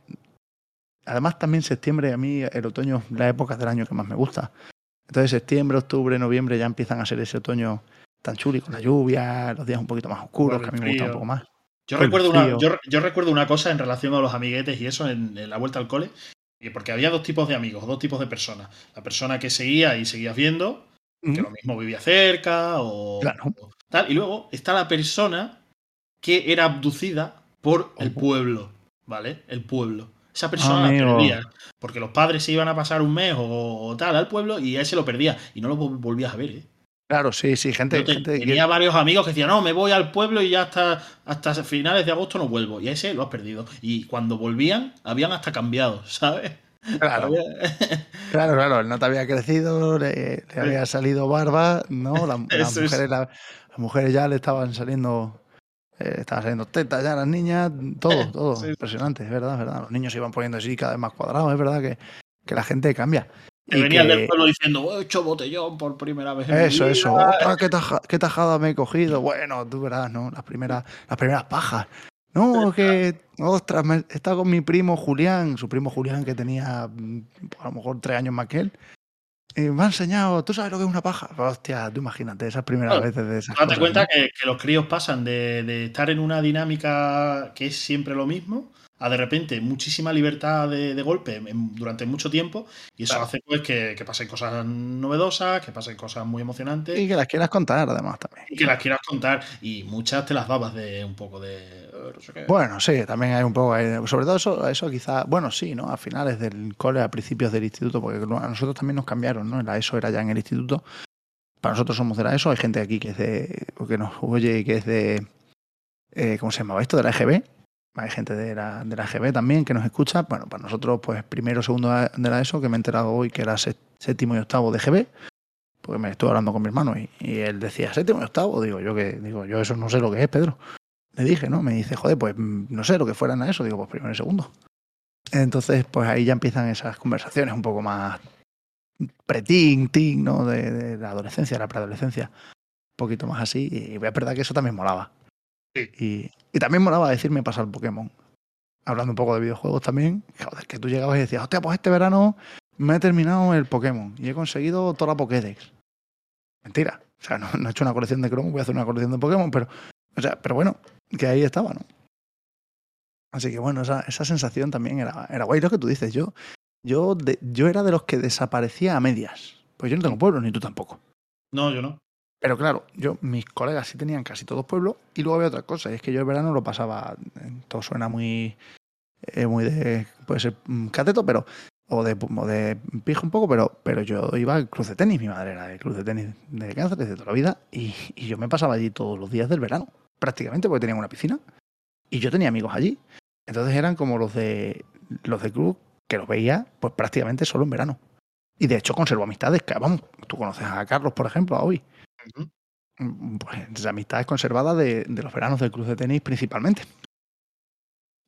Además también septiembre, a mí el otoño es la época del año que más me gusta. Entonces septiembre, octubre, noviembre ya empiezan a ser ese otoño tan chuli con la lluvia, los días un poquito más oscuros, que a mí me gusta un poco más. Yo recuerdo, una, yo, yo recuerdo, una, cosa en relación a los amiguetes y eso en, en, la vuelta al cole, porque había dos tipos de amigos, dos tipos de personas. La persona que seguía y seguías viendo, mm. que lo mismo vivía cerca o, claro. o, tal, y luego está la persona que era abducida por el pueblo, ¿vale? El pueblo. Esa persona Amigo. la perdía, porque los padres se iban a pasar un mes o, o tal al pueblo y a ese lo perdía y no lo volvías a ver, ¿eh? Claro, sí, sí, gente. Te, gente tenía que... varios amigos que decían, no, me voy al pueblo y ya hasta, hasta finales de agosto no vuelvo. Y ese lo has perdido. Y cuando volvían, habían hasta cambiado, (laughs) ¿sabes? Claro, (laughs) (laughs) claro, claro, él no te había crecido, le, le había salido barba, ¿no? La, la mujeres, es. la, las mujeres ya le estaban saliendo, eh, estaban saliendo tetas ya las niñas, todo, todo, sí. impresionante, es verdad, es verdad. Los niños se iban poniendo así cada vez más cuadrados, es verdad que, que la gente cambia. Que venían que... del pueblo diciendo, he hecho botellón por primera vez. En eso, eso. Otra, ¿qué, taja, ¿qué, tajada me he cogido? Bueno, tú verás, ¿no? Las primeras, las primeras pajas. No, que, ostras, me, está con mi primo Julián, su primo Julián que tenía mm, a lo mejor tres años más que él. Y me ha enseñado, ¿tú sabes lo que es una paja? Hostia, tú imagínate, esas primeras veces de esas Date cosas, cuenta ¿no? que, que, los críos pasan de, de estar en una dinámica que es siempre lo mismo a de repente muchísima libertad de, de golpe en, durante mucho tiempo y eso claro. hace pues que, que, pasen cosas novedosas, que pasen cosas muy emocionantes. Y que las quieras contar además también. Y que las quieras contar y muchas te las dabas de un poco de... No sé bueno, sí, también hay un poco... Sobre todo eso, eso quizá... Bueno, sí, ¿no? A finales del cole, a principios del instituto, porque a nosotros también nos cambiaron, ¿no? La ESO era ya en el instituto. Para nosotros somos de la ESO, hay gente aquí que es de... que nos oye y que es de... Eh, ¿Cómo se llamaba esto? De la EGB hay gente de la, de la GB también que nos escucha. Bueno, para nosotros, pues primero, segundo de la ESO, que me he enterado hoy que era séptimo y octavo de GB, porque me estuve hablando con mi hermano y, y, él decía séptimo y octavo. Digo, yo que digo, yo eso no sé lo que es, Pedro. Le dije, ¿no? Me dice, joder, pues no sé lo que fueran a eso. Digo, pues primero y segundo. Entonces, pues ahí ya empiezan esas conversaciones un poco más pretín, teen, ¿no? De, de, la adolescencia, la preadolescencia. Un poquito más así. Y es verdad que eso también molaba. Sí. Y, y, también molaba decirme pasar Pokémon. Hablando un poco de videojuegos también. Que tú llegabas y decías, hostia, pues este verano me he terminado el Pokémon y he conseguido toda la Pokédex. Mentira. O sea, no, he hecho una colección de Chrome, voy a hacer una colección de Pokémon, pero, o sea, pero bueno, que ahí estaba, ¿no? Así que bueno, esa, esa sensación también era, era guay. Lo que tú dices, yo, yo, yo era de los que desaparecía a medias. Pues yo no tengo pueblo, ni tú tampoco. No, yo no. Pero claro, yo, mis colegas sí tenían casi todos pueblos y luego había otra cosa, y es que yo el verano lo pasaba, todo suena muy, eh, muy de, puede ser cateto, pero, o de, o de pijo un poco, pero, pero yo iba al club de tenis, mi madre era del club de tenis de cáncer desde toda la vida, y, y yo me pasaba allí todos los días del verano, prácticamente, porque tenía una piscina, y yo tenía amigos allí. Entonces eran como los de los de club que los veía pues prácticamente solo en verano. Y de hecho conservo amistades, que vamos, tú conoces a Carlos, por ejemplo, a hoy. Uh -huh. Pues amistades conservadas de, de, los veranos del club de tenis principalmente.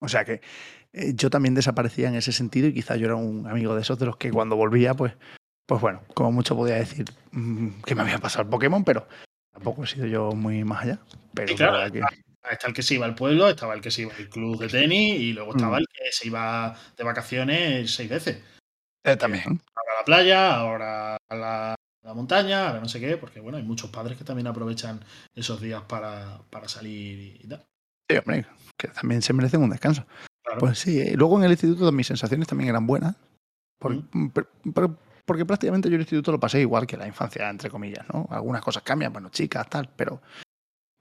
O sea que eh, yo también desaparecía en ese sentido y quizá yo era un amigo de esos de los que cuando volvía, pues, pues bueno, como mucho podía decir mm, que me había pasado el Pokémon, pero tampoco he sido yo muy más allá. Pero claro, la que- Está el que se iba al pueblo, estaba el que se iba al club de tenis y luego estaba Mm. el que se iba de vacaciones seis veces. eh, también. Ahora a la playa, ahora a la, la montaña, ahora no sé qué, porque bueno, hay muchos padres que también aprovechan esos días para, para salir y, tal. Sí, hombre, que también se merecen un descanso. Claro. Pues sí, eh, luego en el instituto mis sensaciones también eran buenas. per- porque prácticamente yo el instituto lo pasé igual que la infancia, entre comillas, ¿no? Algunas cosas cambian, bueno, chicas, tal, pero,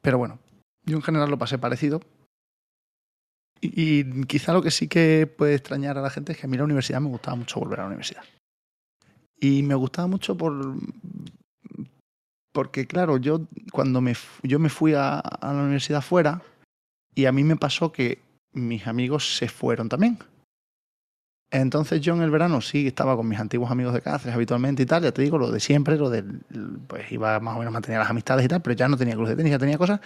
pero bueno, yo en general lo pasé parecido. Y, y quizá lo que sí que puede extrañar a la gente es que a mí la universidad me gustaba mucho volver a la universidad. Y me gustaba mucho por porque claro, yo cuando me, yo me fui a, a la universidad fuera y a mí me pasó que mis amigos se fueron también. Entonces yo en el verano sí estaba con mis antiguos amigos de Cáceres habitualmente y tal, ya te digo, lo de siempre, lo del, pues iba más o menos mantenía las amistades y tal, pero ya no tenía club de tenis, ya tenía cosas.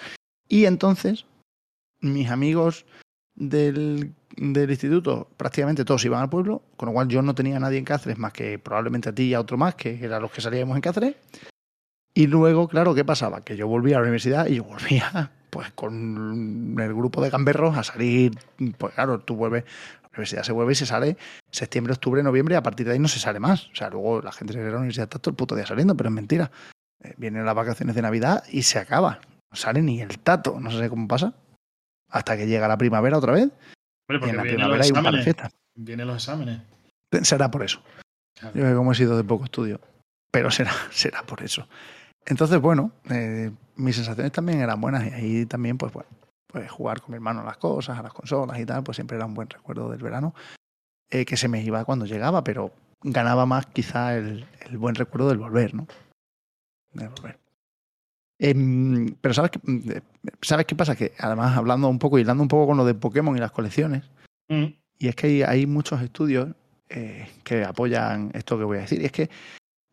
Y entonces mis amigos del, instituto prácticamente todos iban al pueblo, con lo cual yo no tenía a nadie en Cáceres más que probablemente a ti y a otro más, que eran los que salíamos en Cáceres. Y luego, claro, ¿qué pasaba? Que yo volvía a la universidad y yo volvía (laughs) pues con el grupo de gamberros a salir, pues claro, tú vuelves, la universidad se vuelve y se sale septiembre, octubre, noviembre y a partir de ahí no se sale más. O sea, luego la gente de la universidad está todo el puto día saliendo, pero es mentira. Eh, vienen las vacaciones de Navidad y se acaba. No sale ni el tato, no sé cómo pasa. Hasta que llega la primavera otra vez Hombre, y porque en la primavera hay un par de fiestas. Vienen los exámenes. Será por eso. Claro. Yo como he sido de poco estudio, pero será, (laughs) será por eso. Entonces, bueno, eh, mis sensaciones también eran buenas y ahí también, pues bueno, pues jugar con mi hermano a las cosas, a las consolas y tal, pues siempre era un buen recuerdo del verano, eh, que se me iba cuando llegaba, pero ganaba más quizá el, el buen recuerdo del volver, ¿no? Del volver. Em, pero ¿sabes qué, eh, ¿sabes qué pasa? Que además hablando un poco, hilando un poco con lo de Pokémon y las colecciones, Mm. y es que hay, hay muchos estudios eh, que apoyan esto que voy a decir. Y es que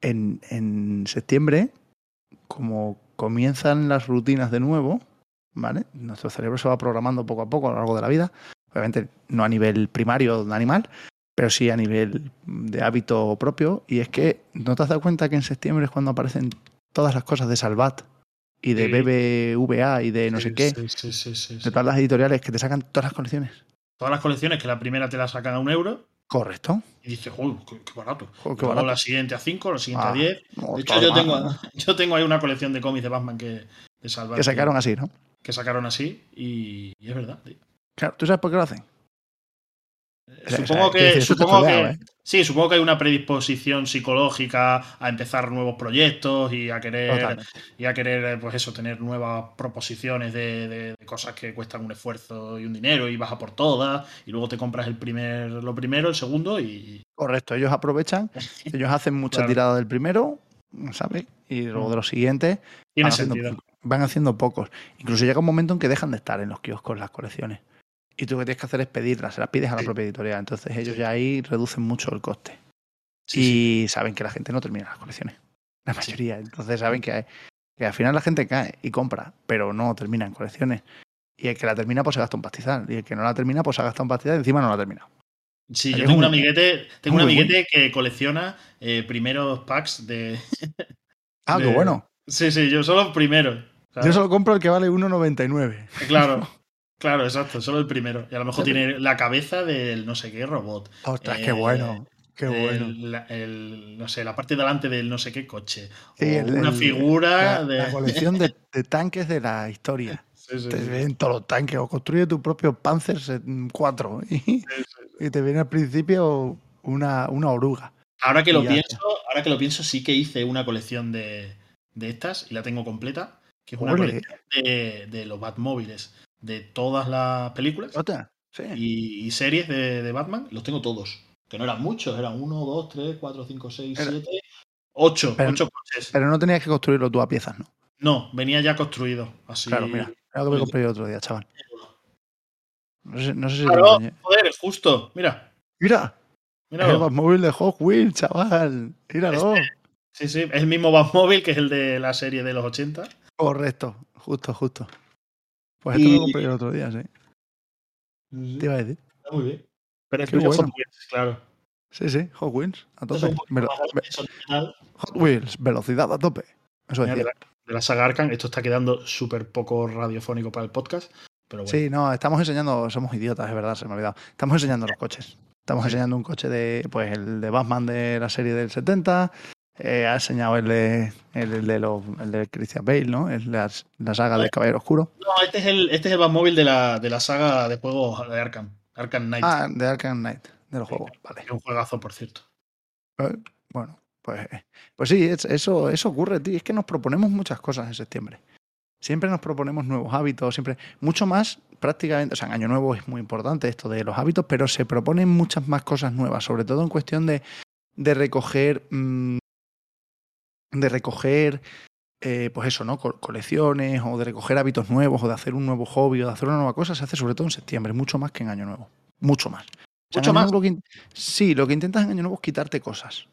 en, en septiembre, como comienzan las rutinas de nuevo, ¿vale? Nuestro cerebro se va programando poco a poco a lo largo de la vida. Obviamente no a nivel primario de animal, pero sí a nivel de hábito propio. Y es que no te has dado cuenta que en septiembre es cuando aparecen todas las cosas de Salvat y de Sí. BBVA y de no sé qué, sí, sí, sí, sí, de todas las editoriales que te sacan todas las colecciones. Todas las colecciones que la primera te la sacan a un euro Correcto. y dices, uy, qué, qué barato. Joder, qué barato. la siguiente a 5, la siguiente Ah, a 10. no, De hecho, yo tengo, (laughs) yo tengo ahí una colección de cómics de Batman que de que sacaron así, ¿no? que sacaron así y, y es verdad. tío. Claro, ¿tú sabes por qué lo hacen? Supongo o sea, quiero que, supongo que ¿eh? sí, supongo que hay una predisposición psicológica a empezar nuevos proyectos y a querer Totalmente. y a querer eh, pues eso tener nuevas proposiciones de, de- de cosas que cuestan un esfuerzo y un dinero y vas a por todas y luego te compras el primer lo primero, el segundo y Correcto, ellos aprovechan, (laughs) ellos hacen muchas Claro. tiradas del primero, ¿sabes? Y luego de los siguientes tiene van haciendo, van haciendo pocos. Incluso llega un momento en que dejan de estar en los kioscos las colecciones. Y tú lo que tienes que hacer es pedirlas, se las pides a la propia editorial. Entonces ellos ya ahí reducen mucho el coste. Sí, y sí. saben que la gente no termina las colecciones. La mayoría. Entonces saben que, que al final la gente cae y compra, pero no termina en colecciones. Y el que la termina, pues se gasta un pastizal. Y el que no la termina, pues se ha gastado un pastizal y encima no la ha terminado. Sí, yo tengo un- amiguete, tengo un amiguete que colecciona eh, primeros packs de Ah, qué bueno. Sí, sí, yo solo primeros. ¿sabes? Yo solo compro el que vale 1,99. Claro, (laughs) claro, exacto, solo el primero. Y a lo mejor tiene la cabeza del no sé qué robot. Ostras, Eh, qué bueno. Qué bueno. El, la- el- no sé, la parte de delante del no sé qué coche. Sí, el- una figura la, de. la colección de, de tanques de la historia. (laughs) Sí, sí, Te ven todos los tanques o construye tu propio Panzer 4 (laughs) y, te viene al principio una, una oruga. Ahora que lo ya pienso, ahora que lo pienso, sí que hice una colección de, de estas y la tengo completa, que es una Ole. colección de, de los Batmóviles, de todas las películas sí. y, y series de, de Batman, los tengo todos. Que no eran muchos, eran 1, 2, 3, 4, 5, 6, Era- 7, 8, Pero- 8 coches. Pero no tenías que construirlo tú a piezas, ¿no? No, venía ya construido. Así. Claro, mira. Era lo que me compré yo otro día, chaval. No sé, no sé si lo joder, es justo. Mira, Mira, el míralo. Batmóvil de Hot Wheels, chaval. Míralo. Sí, sí, es el mismo Batmóvil que es el de la serie de los 80. Correcto, justo, justo. Pues esto Y- lo compré yo el otro día, sí. Te iba a decir. Está muy bien. Pero es bueno. Hot Wheels, claro. Sí, sí, Hot Wheels, a tope. Velo-. Hot Wheels, velocidad a tope. Eso de, decía. la, de la saga Arkham. Esto está quedando súper poco radiofónico para el podcast. Pero bueno. Sí, no, estamos enseñando, somos idiotas, es verdad, se me ha olvidado. Estamos enseñando los coches. Estamos Sí. enseñando un coche de, pues el de Batman de la serie del 70. Eh, ha enseñado el de, el, el de, los- el de Christian Bale, ¿no? De las- la saga del Caballero Oscuro. No, este es el, este es el Batmóvil de la, de la saga de juegos de Arkham. Arkham Knight. Ah, de Arkham Knight, de los Sí. juegos, vale. Es un juegazo, por cierto. Eh, Bueno, pues, pues sí, es- eso, eso ocurre, tío. Es que nos proponemos muchas cosas en septiembre. Siempre nos proponemos nuevos hábitos, siempre, mucho más prácticamente, o sea, en Año Nuevo es muy importante esto de los hábitos, pero se proponen muchas más cosas nuevas, sobre todo en cuestión de, de recoger, mm, de recoger, eh, pues eso, ¿no? Co- colecciones o de recoger hábitos nuevos o de hacer un nuevo hobby o de hacer una nueva cosa, se hace sobre todo en septiembre, mucho más que en Año Nuevo, mucho más. En Mucho más. Nuevo lo que sí, lo que intentas en Año Nuevo es quitarte cosas.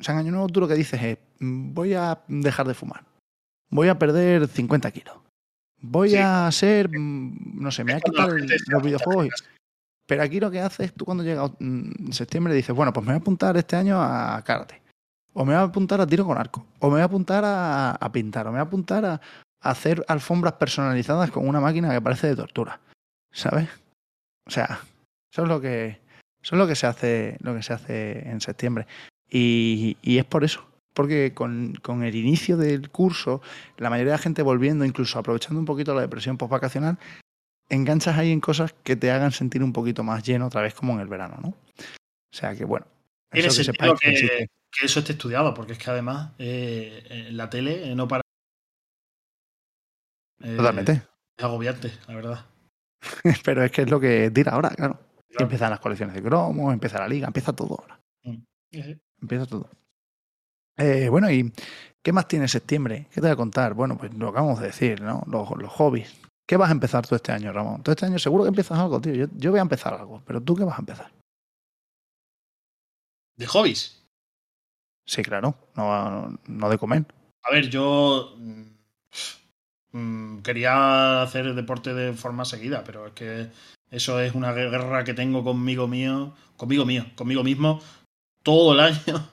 O sea, en Año Nuevo tú lo que dices es, voy a dejar de fumar, voy a perder 50 kilos, voy Sí. a ser, mm, no sé, me voy a quitar los videojuegos. Pero aquí lo que haces tú cuando llega mm, septiembre dices, bueno, pues me voy a apuntar este año a karate, o me voy a apuntar a tiro con arco, o me voy a apuntar a, a pintar, o me voy a apuntar a, a hacer alfombras personalizadas con una máquina que parece de tortura, ¿sabes? O sea, eso es lo que eso es lo que se hace lo que se hace en septiembre y, y es por eso porque con, con el inicio del curso la mayoría de la gente volviendo incluso aprovechando un poquito la depresión postvacacional enganchas ahí en cosas que te hagan sentir un poquito más lleno otra vez como en el verano ¿no? o sea que bueno eso que sepáis que que, existe. Que eso esté estudiado, porque es que además eh, en la tele eh, no para. Eh, totalmente Es agobiante, la verdad. (laughs) pero es que es lo que tira ahora claro empiezan las colecciones de cromos empieza la liga empieza todo ahora sí. Empieza todo. Eh, bueno, ¿y qué más tiene septiembre? ¿Qué te voy a contar? Bueno, pues lo acabamos de decir, ¿no? Los, los hobbies. ¿Qué vas a empezar tú este año, Ramón? Tú este año seguro que empiezas algo, tío. Yo, yo voy a empezar algo, pero ¿tú qué vas a empezar? De hobbies. Sí, claro, no, no de comer. A ver, yo mm, mm, quería hacer deporte de forma seguida, pero es que eso es una guerra que tengo conmigo mío, conmigo mío, conmigo mismo todo el (laughs) año.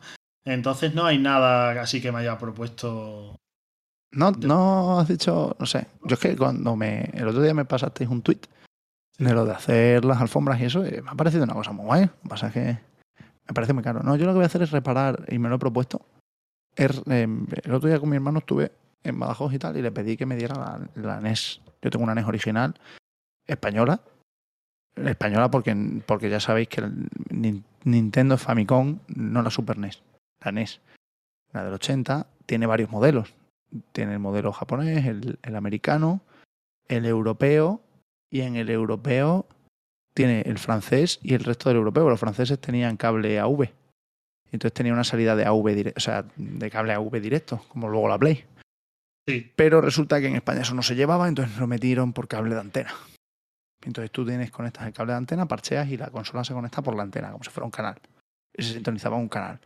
Entonces no hay nada así que me haya propuesto. No, no has dicho, no sé. Yo es que cuando me. El otro día me pasasteis un tuit de lo de hacer las alfombras y eso, eh, me ha parecido una cosa muy guay. Lo que pasa es que me parece muy caro. No, yo lo que voy a hacer es reparar, y me lo he propuesto. es, eh, el otro día con mi hermano estuve en Badajoz y tal, y le pedí que me diera la, la NES. Yo tengo una NES original, española. Española porque, porque ya sabéis que el Nin- Nintendo Famicom, no la Super NES, la NES. La del 80 tiene varios modelos. Tiene el modelo japonés, el americano, el europeo, y en el europeo tiene el francés y el resto del europeo. Los franceses tenían cable AV. Entonces tenía una salida de AV directo, o sea, de cable AV directo, como luego la Play. Sí, Pero resulta que en España eso no se llevaba, entonces lo metieron por cable de antena. Entonces tú tienes, conectas el cable de antena, parcheas y la consola se conecta por la antena, como si fuera un canal. Y se sintonizaba un canal.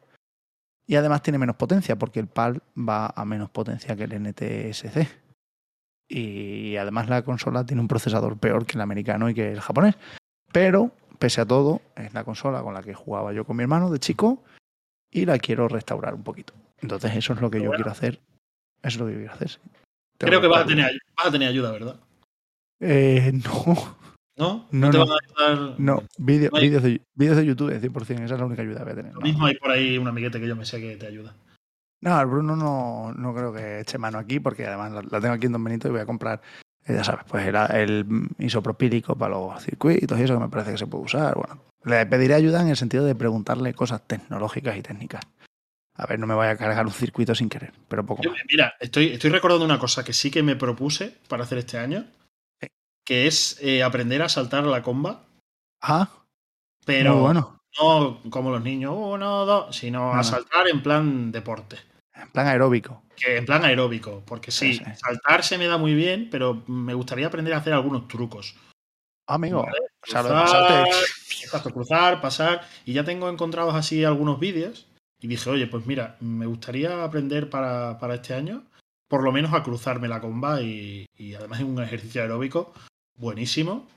Y además tiene menos potencia, porque el PAL va a menos potencia que el NTSC. Y además la consola tiene un procesador peor que el americano y que el japonés. Pero, pese a todo, es la consola con la que jugaba yo con mi hermano de chico y la quiero restaurar un poquito. Entonces eso es lo que yo Bueno. quiero hacer. Eso es lo que yo quiero hacer. sí. Creo que vas a, tener, vas a tener ayuda, ¿verdad? Eh, no, ¿No? No, te no. van a ayudar. no. No hay- vídeos, de, de YouTube, 100%. Esa es la única ayuda que voy a tener. Lo No, mismo hay por ahí un amiguete que yo me sé que te ayuda. No, el Bruno no, no creo que eche mano aquí, porque además la, la tengo aquí en Don Benito y voy a comprar, ya sabes, pues el, el isopropílico para los circuitos y eso que me parece que se puede usar. Bueno, le pediré ayuda en el sentido de preguntarle cosas tecnológicas y técnicas. A ver, no me vaya a cargar un circuito sin querer, pero poco Yo, más. mira, estoy, estoy recordando una cosa que sí que me propuse para hacer este año, Sí. que es eh, aprender a saltar la comba, Ah, pero bueno. no como los niños, uno, dos, sino No, a saltar en plan deporte. En plan aeróbico. Que en plan aeróbico, porque sí, Sí, sí. saltar se me da muy bien, pero me gustaría aprender a hacer algunos trucos. Amigo, Vale, o sea, cruzar, exacto, cruzar, pasar, y ya tengo encontrados así algunos vídeos, y dije, oye, pues mira, me gustaría aprender para, para este año, por lo menos a cruzarme la comba, y, y además es un ejercicio aeróbico buenísimo,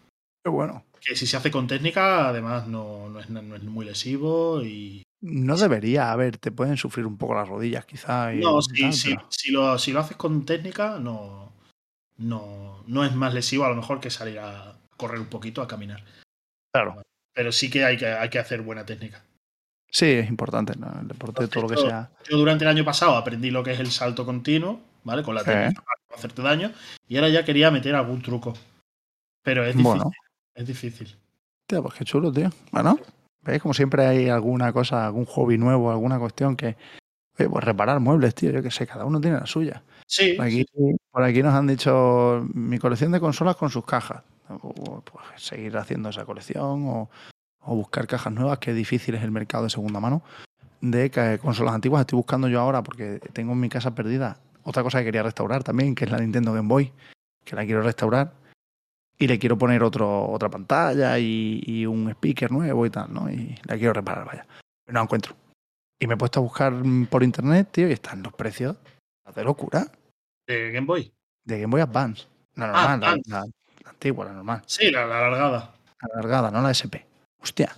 Qué bueno. Que si se hace con técnica, además no, no, es, no es muy lesivo y no debería, a ver, te pueden sufrir un poco las rodillas quizá. no, si, si, lo, si, lo, haces con técnica, no, no, no es más lesivo a lo mejor que salir a correr un poquito, a caminar. Claro. Pero sí que hay que, hay que hacer buena técnica. Sí, es importante, ¿no? el deporte, todo lo que sea. Yo durante el año pasado aprendí lo que es el salto continuo, ¿vale? Con la técnica para no hacerte daño. Y ahora ya quería meter algún truco. Pero es difícil. Es difícil. Tío, pues qué chulo, tío. Bueno, ¿Veis? Como siempre hay alguna cosa, algún hobby nuevo, alguna cuestión que. Oye, pues reparar muebles, tío, yo qué sé, cada uno tiene la suya. Sí por, aquí, por aquí, nos han dicho mi colección de consolas con sus cajas. pues, seguir haciendo esa colección o, o, buscar cajas nuevas, que difícil es el mercado de segunda mano de consolas antiguas. Estoy buscando yo ahora porque tengo en mi casa perdida otra cosa que quería restaurar también, que es la Nintendo Game Boy, que la quiero restaurar y le quiero poner otro, otra pantalla y, un speaker nuevo y tal, ¿no? Y la quiero reparar, vaya. Pero no encuentro. Y me he puesto a buscar por internet, tío, y están los precios de locura. ¿De Game Boy? De Game Boy Advance. La ah, normal, la, antigua, la normal. Sí, la, alargada. La alargada, no la SP. Hostia.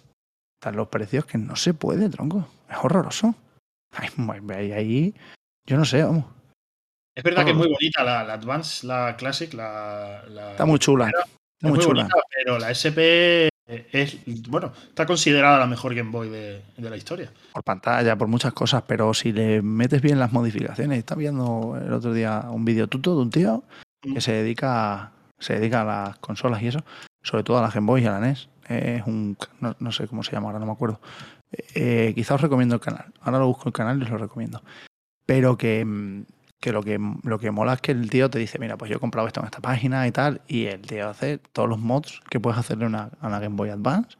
Están los precios que no se puede, tronco. Es horroroso. (laughs) Ahí, ahí, yo no sé, vamos. Es verdad que es muy bonita la, Advance, la Classic, la, Está muy chula. Está muy, chula. Bonita, pero la SP es, bueno, está considerada la mejor Game Boy de, la historia. Por pantalla, por muchas cosas, pero si le metes bien las modificaciones, estaba viendo el otro día un video tuto de un tío que se dedica, a, se dedica a las consolas y eso, sobre todo a la Game Boy y a la NES. Es un, no, sé cómo se llama ahora, no me acuerdo. Eh, quizá os recomiendo el canal. Ahora lo busco el canal y os lo recomiendo. Pero que mm, que lo que lo que mola es que el tío te dice, mira, pues yo he comprado esto en esta página y tal, y el tío hace todos los mods que puedes hacerle una, a una Game Boy Advance.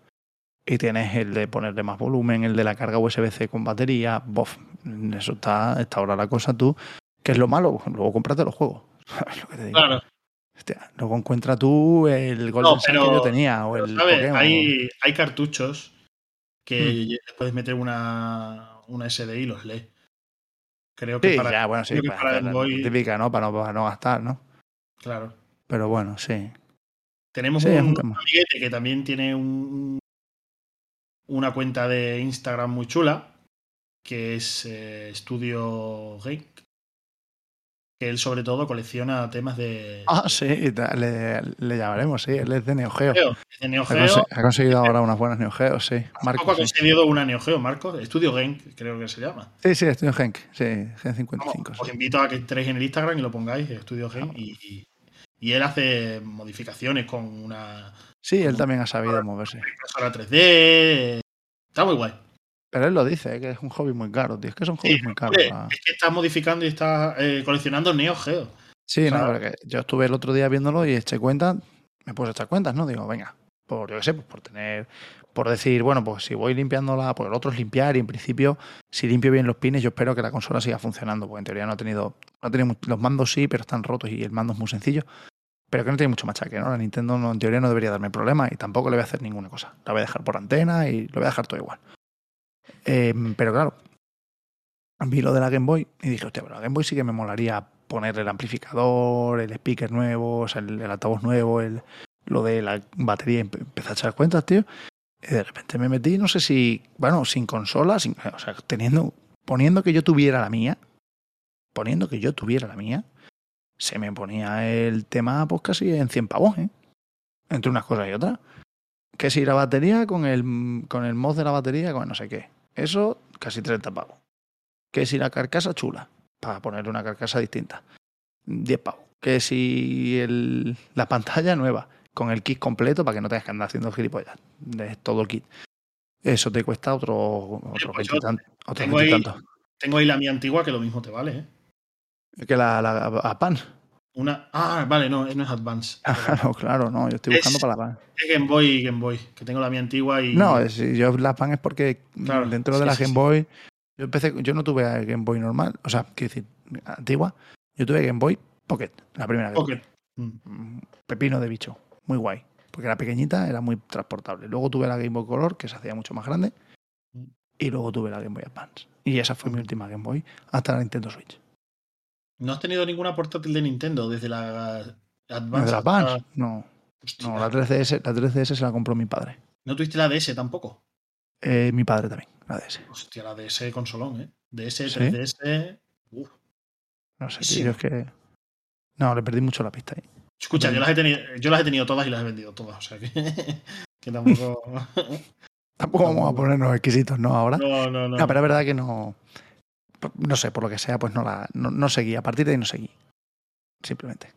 Y tienes el de ponerle más volumen, el de la carga USB-C con batería, bof, eso está, está ahora la cosa tú, que es lo malo, luego cómprate los juegos. (laughs) lo que te digo? Claro. luego encuentra tú el Golden que yo tenía o el Hay, hay cartuchos que hmm. puedes meter una, una SDI y los lees. Creo que para, ya, bueno, sí, para, típica, ¿no? Para, ¿no? gastar, ¿no? Claro. Pero bueno, sí. Tenemos un, amiguete que también tiene un, una cuenta de Instagram muy chula, que es eh, Estudio Game, que él sobre todo colecciona temas de... Ah, sí, le, le llamaremos, sí, él es de Neo Geo. de Neo Geo. Ha, conseguido ahora unas buenas Neo Geo, sí. Marco, ha conseguido una Neo Geo, Marco, Estudio Genk, creo que se llama. Sí, sí, Estudio Genk, sí, Gen 55. os invito a que entréis en el Instagram y lo pongáis, Estudio Genk, y, y, él hace modificaciones con una... Sí, él también ha sabido moverse. Impresora 3D, está muy guay. Pero él lo dice, que es un hobby muy caro, tío. Es que son hobbies muy caros. Es que está modificando y está eh, coleccionando Neo Geo. Sí, no, porque yo estuve el otro día viéndolo y eché cuenta, me puse a echar cuentas, ¿no? Digo, venga, por yo qué sé, pues por tener, por decir, bueno, pues si voy limpiándola, pues el otro es limpiar y en principio, si limpio bien los pines, yo espero que la consola siga funcionando, porque en teoría no ha tenido, no ha tenido los mandos sí, pero están rotos y el mando es muy sencillo, pero que no tiene mucho machaque, ¿no? La Nintendo no, en teoría no debería darme problema y tampoco le voy a hacer ninguna cosa. La voy a dejar por antena y lo voy a dejar todo igual. Em, pero claro, vi lo de la Game Boy y dije, hostia, pero la Game Boy sí que me molaría poner el amplificador, el speaker nuevo, el, altavoz nuevo, el, lo de la batería. Empecé a echar cuentas, tío. Y de repente me metí, no sé si, bueno, sin consola, sin, o sea, teniendo, poniendo que yo tuviera la mía, poniendo que yo tuviera la mía, se me ponía el tema pues casi en 100 pavos, ¿eh? Entre unas cosas y otras. Que si la batería con el, con el mod de la batería, con no sé qué. Eso, casi 30 pavos. Que si la carcasa chula, para ponerle una carcasa distinta, 10 pavos. Que si el, la pantalla nueva, con el kit completo, para que no tengas que andar haciendo gilipollas, de todo el kit. Eso te cuesta otro, otro, pues tengo, ahí, tengo ahí la mía antigua que lo mismo te vale, ¿eh? Que la, la PAN. Una. Ah, vale, no, no es Advance. (laughs) Claro, claro, no. Yo estoy buscando para la PAN. Es Game Boy y Game Boy, que tengo la mía antigua y. No, yo la PAN es porque dentro de la Game Boy. Yo empecé, yo no tuve Game Boy normal, o sea, quiero decir, antigua. Yo tuve Game Boy Pocket, la primera. Pocket. Mm, pepino de bicho, muy guay. Porque era pequeñita, era muy transportable. Luego tuve la Game Boy Color, que se hacía mucho más grande. Mm. Y luego tuve la Game Boy Advance. Y esa fue mi última Game Boy hasta la Nintendo Switch. ¿No has tenido ninguna portátil de Nintendo desde la Advance? ¿Desde la Advance? No. Hostia, No, la 3DS, la 3DS se la compró mi padre. ¿No tuviste la DS tampoco? Eh, mi padre también, la DS. Hostia, la DS consolón, ¿eh? DS, ¿Sí? 3DS. Uf. No sé, Sí. tío, yo es que. No, le perdí mucho la pista ahí. Escucha, yo las, he tenido, yo las he tenido todas y las he vendido todas. O sea que, (laughs) que tampoco. (laughs) Tampoco vamos a ponernos exquisitos, ¿no? Ahora. No, no, no. No, pero es verdad que no. No sé, por lo que sea, pues no la no, no seguí. A partir de ahí no seguí. Simplemente.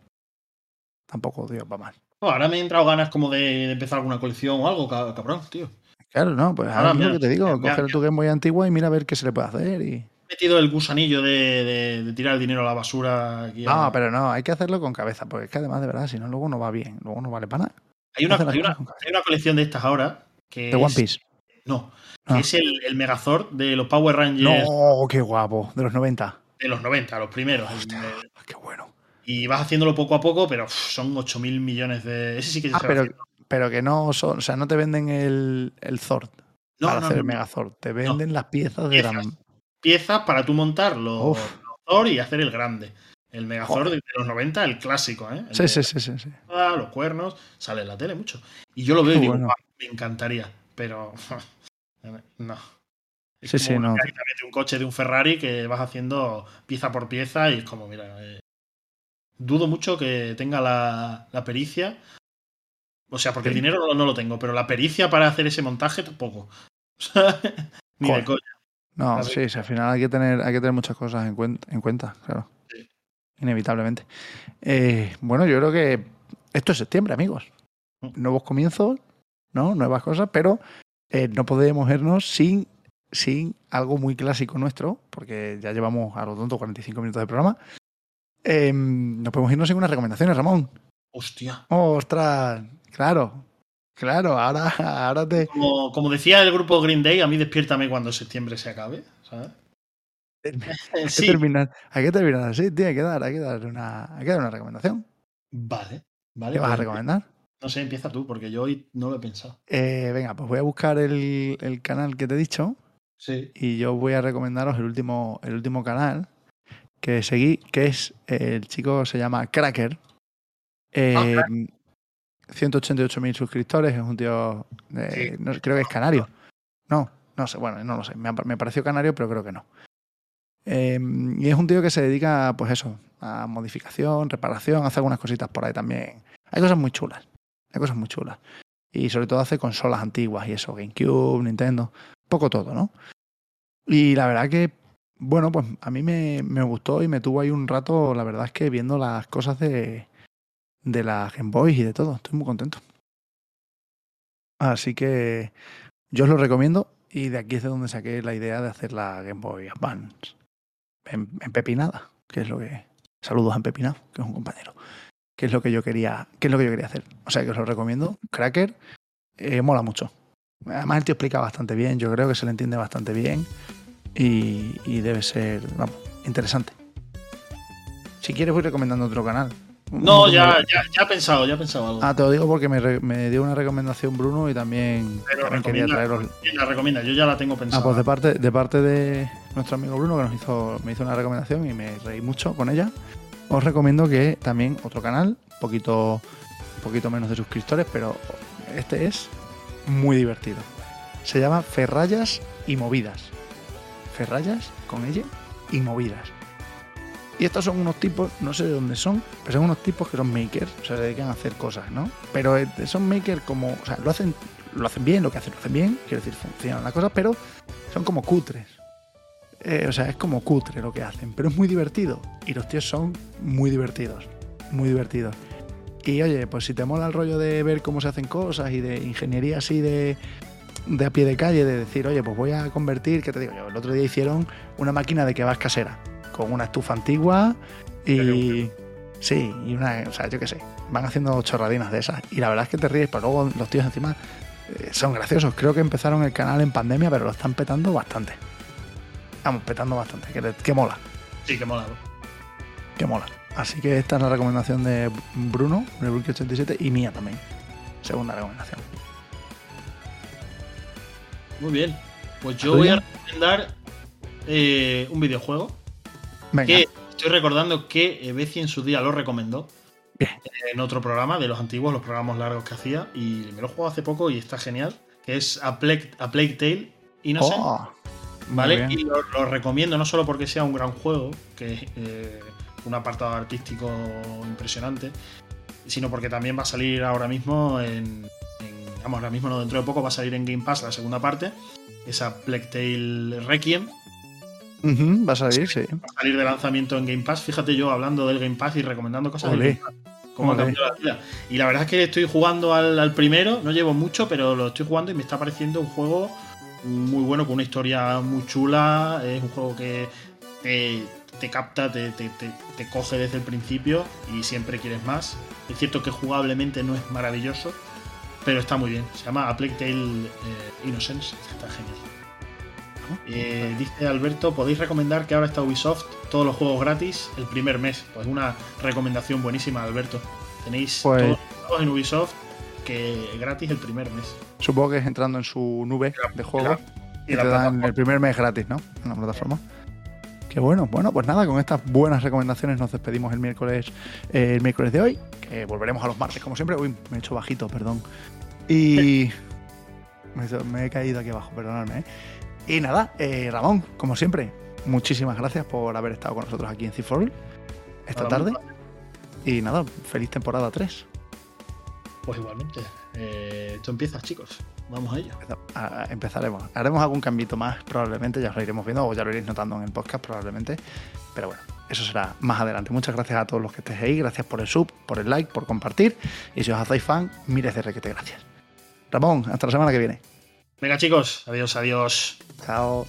Tampoco, tío, va mal. Ahora me he entrado ganas como de, empezar alguna colección o algo, ca- cabrón, tío. Claro, no, pues Ahora, ahora es lo mira, que te digo, mira, coger tu Game Boy antigua y mira a ver qué se le puede hacer. Y... He metido el gusanillo de, de- de tirar el dinero a la basura. Aquí a- No, pero no, hay que hacerlo con cabeza, porque es que además de verdad, si no, luego no va bien, luego no vale para nada. hay, una, hay, una, hay una colección de estas ahora que De One Piece. No, Ah. es el, el Megazord de los Power Rangers No, qué guapo, de los 90. de los 90, los primeros. Hostia, el- qué bueno. y vas haciéndolo poco a poco, pero son 8.000 millones de... Ese sí que Ah, se pero, pero que no son, o sea, no te venden el, el Zord No, para no, hacer no, el. Megazord, te venden las piezas de la. Piezas. Para tú montar los, Thor y hacer el grande. El Megazord de los 90, el clásico, ¿eh? El Sí, sí, sí, sí, los cuernos, sale en la tele mucho. Y yo lo veo y digo, bueno. "Guau, me encantaría, pero (laughs) no. Es Sí, como sí, no. un coche de un Ferrari que vas haciendo pieza por pieza y es como, mira, eh, dudo mucho que tenga la, la pericia. O sea, porque Sí. el dinero no, no lo tengo, pero la pericia para hacer ese montaje tampoco. (laughs) Ni de coña. No, Así sí, sí, al final hay que tener, hay que tener muchas cosas en cuenta, en cuenta claro. Sí. Inevitablemente. Eh, bueno, yo creo que esto es septiembre, amigos. Mm. Nuevos comienzos, ¿no? Nuevas cosas, pero eh, no podemos irnos sin, sin algo muy clásico nuestro, porque ya llevamos a lo tonto 45 minutos de programa. Eh, no podemos irnos sin unas recomendaciones, Ramón. Hostia. ¡Ostras! Claro, claro, ahora, ahora te. Como, como decía el grupo Green Day, a mí despiértame cuando septiembre se acabe. ¿sabes? (laughs) Hay que terminar, hay que terminar así, tío, hay que dar, hay que dar una, hay que dar una recomendación. vale. vale ¿Qué vas a pues, recomendar? No sé, empieza tú, porque yo hoy no lo he pensado. Eh, venga, pues voy a buscar el, el canal que te he dicho Sí. y yo voy a recomendaros el último, el último canal que seguí, que es eh, el chico se llama Cracker. Eh, 188.000 suscriptores, es un tío, de- Sí. no, creo que es canario. No, no sé, bueno, no lo sé, me pareció canario, pero creo que no. Eh, y es un tío que se dedica, pues eso, a modificación, reparación, hace algunas cositas por ahí también. Hay cosas muy chulas, cosas muy chulas. Y sobre todo hace consolas antiguas y eso, GameCube, Nintendo, poco todo, ¿no? Y la verdad que, bueno, pues a mí me, me gustó y me tuvo ahí un rato, la verdad es que viendo las cosas de, de la Game Boy y de todo, estoy muy contento. Así que yo os lo recomiendo y de aquí es de donde saqué la idea de hacer la Game Boy Advance. En, en Pepinada, que es lo que... Saludos a Empepinado, que es un compañero. Que es lo que yo quería, que es lo que yo quería hacer. O sea que os lo recomiendo. Cracker eh, mola mucho. Además el tío explica bastante bien, yo creo que se le entiende bastante bien y, y debe ser, vamos, interesante. Si quieres voy recomendando otro canal. No, ya, ya, ya he pensado, ya he pensado algo. Ah, te lo digo porque me, re- me dio una recomendación Bruno y también, también quería traeros. ¿Quién la recomienda? Yo ya la tengo pensada. Ah, pues de parte, de parte de nuestro amigo Bruno que nos hizo, me hizo una recomendación y me reí mucho con ella. Os recomiendo que también otro canal, poquito, poquito menos de suscriptores, pero este es muy divertido. Se llama Ferrayas y Movidas. Ferrayas con ella y movidas. Y estos son unos tipos, no sé de dónde son, pero son unos tipos que son makers, se dedican a hacer cosas, ¿no? Pero eh, son makers como, o sea, lo hacen, lo hacen bien, lo que hacen lo hacen bien, quiero decir, funcionan las cosas, pero son como cutres. Eh, o sea, es como cutre lo que hacen, pero es muy divertido. Y los tíos son muy divertidos, muy divertidos. Y oye, pues si te mola el rollo de ver cómo se hacen cosas y de ingeniería así de, de a pie de calle, de decir, oye, pues voy a convertir, ¿qué te digo yo? El otro día hicieron una máquina de kebabs casera, con una estufa antigua y... Sí, y una, o sea, yo qué sé, van haciendo chorradinas de esas. Y la verdad es que te ríes, pero luego los tíos encima eh, son graciosos. Creo que empezaron el canal en pandemia, pero lo están petando bastante. Vamos, petando bastante, que, mola, Sí, que mola. que mola. Así que esta es la recomendación de Bruno, de Bruki87, y mía también. Segunda recomendación. Muy bien. Pues yo ¿Tú voy ya? a recomendar eh, un videojuego Venga, que estoy recordando que eh, Beci en su día lo recomendó. en otro programa de los antiguos, los programas largos que hacía. Y me lo he jugado hace poco y está genial. Que es A Plague, A Plague Tale Innocent. Oh, ¿Vale? Y lo, lo recomiendo no solo porque sea un gran juego, que es eh, un apartado artístico impresionante, sino porque también va a salir ahora mismo en, en- Vamos, ahora mismo no, dentro de poco va a salir en Game Pass la segunda parte, esa Plague Tale Requiem. Va a salir, sí. Va a salir de lanzamiento en Game Pass. Fíjate yo hablando del Game Pass y recomendando cosas del Olé. Game Pass. Cómo ha cambiado la vida. Y la verdad es que estoy jugando al, al primero, no llevo mucho, pero lo estoy jugando y me está pareciendo un juego muy bueno, con una historia muy chula. Es un juego que te, te capta, te, te- te- coge desde el principio y siempre quieres más. Es cierto que jugablemente no es maravilloso, pero está muy bien. Se llama A Plague Tale eh, Innocence. Está genial. Eh, dice Alberto, ¿podéis recomendar que ahora está Ubisoft todos los juegos gratis el primer mes? Pues una recomendación buenísima, Alberto. Tenéis Pues- todos los juegos en Ubisoft que gratis el primer mes. Supongo que es entrando en su nube de juegos Y y la te dan el primer mes gratis, ¿no? En la plataforma. Qué bueno. Bueno, pues nada, con estas buenas recomendaciones nos despedimos el miércoles, eh, el miércoles de hoy, que volveremos a los martes, como siempre. Uy, me he hecho bajito, perdón. Y me, he hecho- me he caído aquí abajo, perdonadme. ¿eh? Y nada, eh, Ramón, como siempre, muchísimas gracias por haber estado con nosotros aquí en Ciforl esta Nada, tarde. Y nada, feliz temporada 3. Pues igualmente. Eh, esto empieza, chicos. Vamos a ello. Ah, empezaremos. Haremos algún cambito más, probablemente, ya os lo iremos viendo o ya lo iréis notando en el podcast, probablemente. Pero bueno, eso será más adelante. Muchas gracias a todos los que estéis ahí, gracias por el sub, por el like, por compartir. Y si os hacéis fan, miles de requete gracias. Ramón, hasta la semana que viene. Venga, chicos. Adiós, adiós. Chao.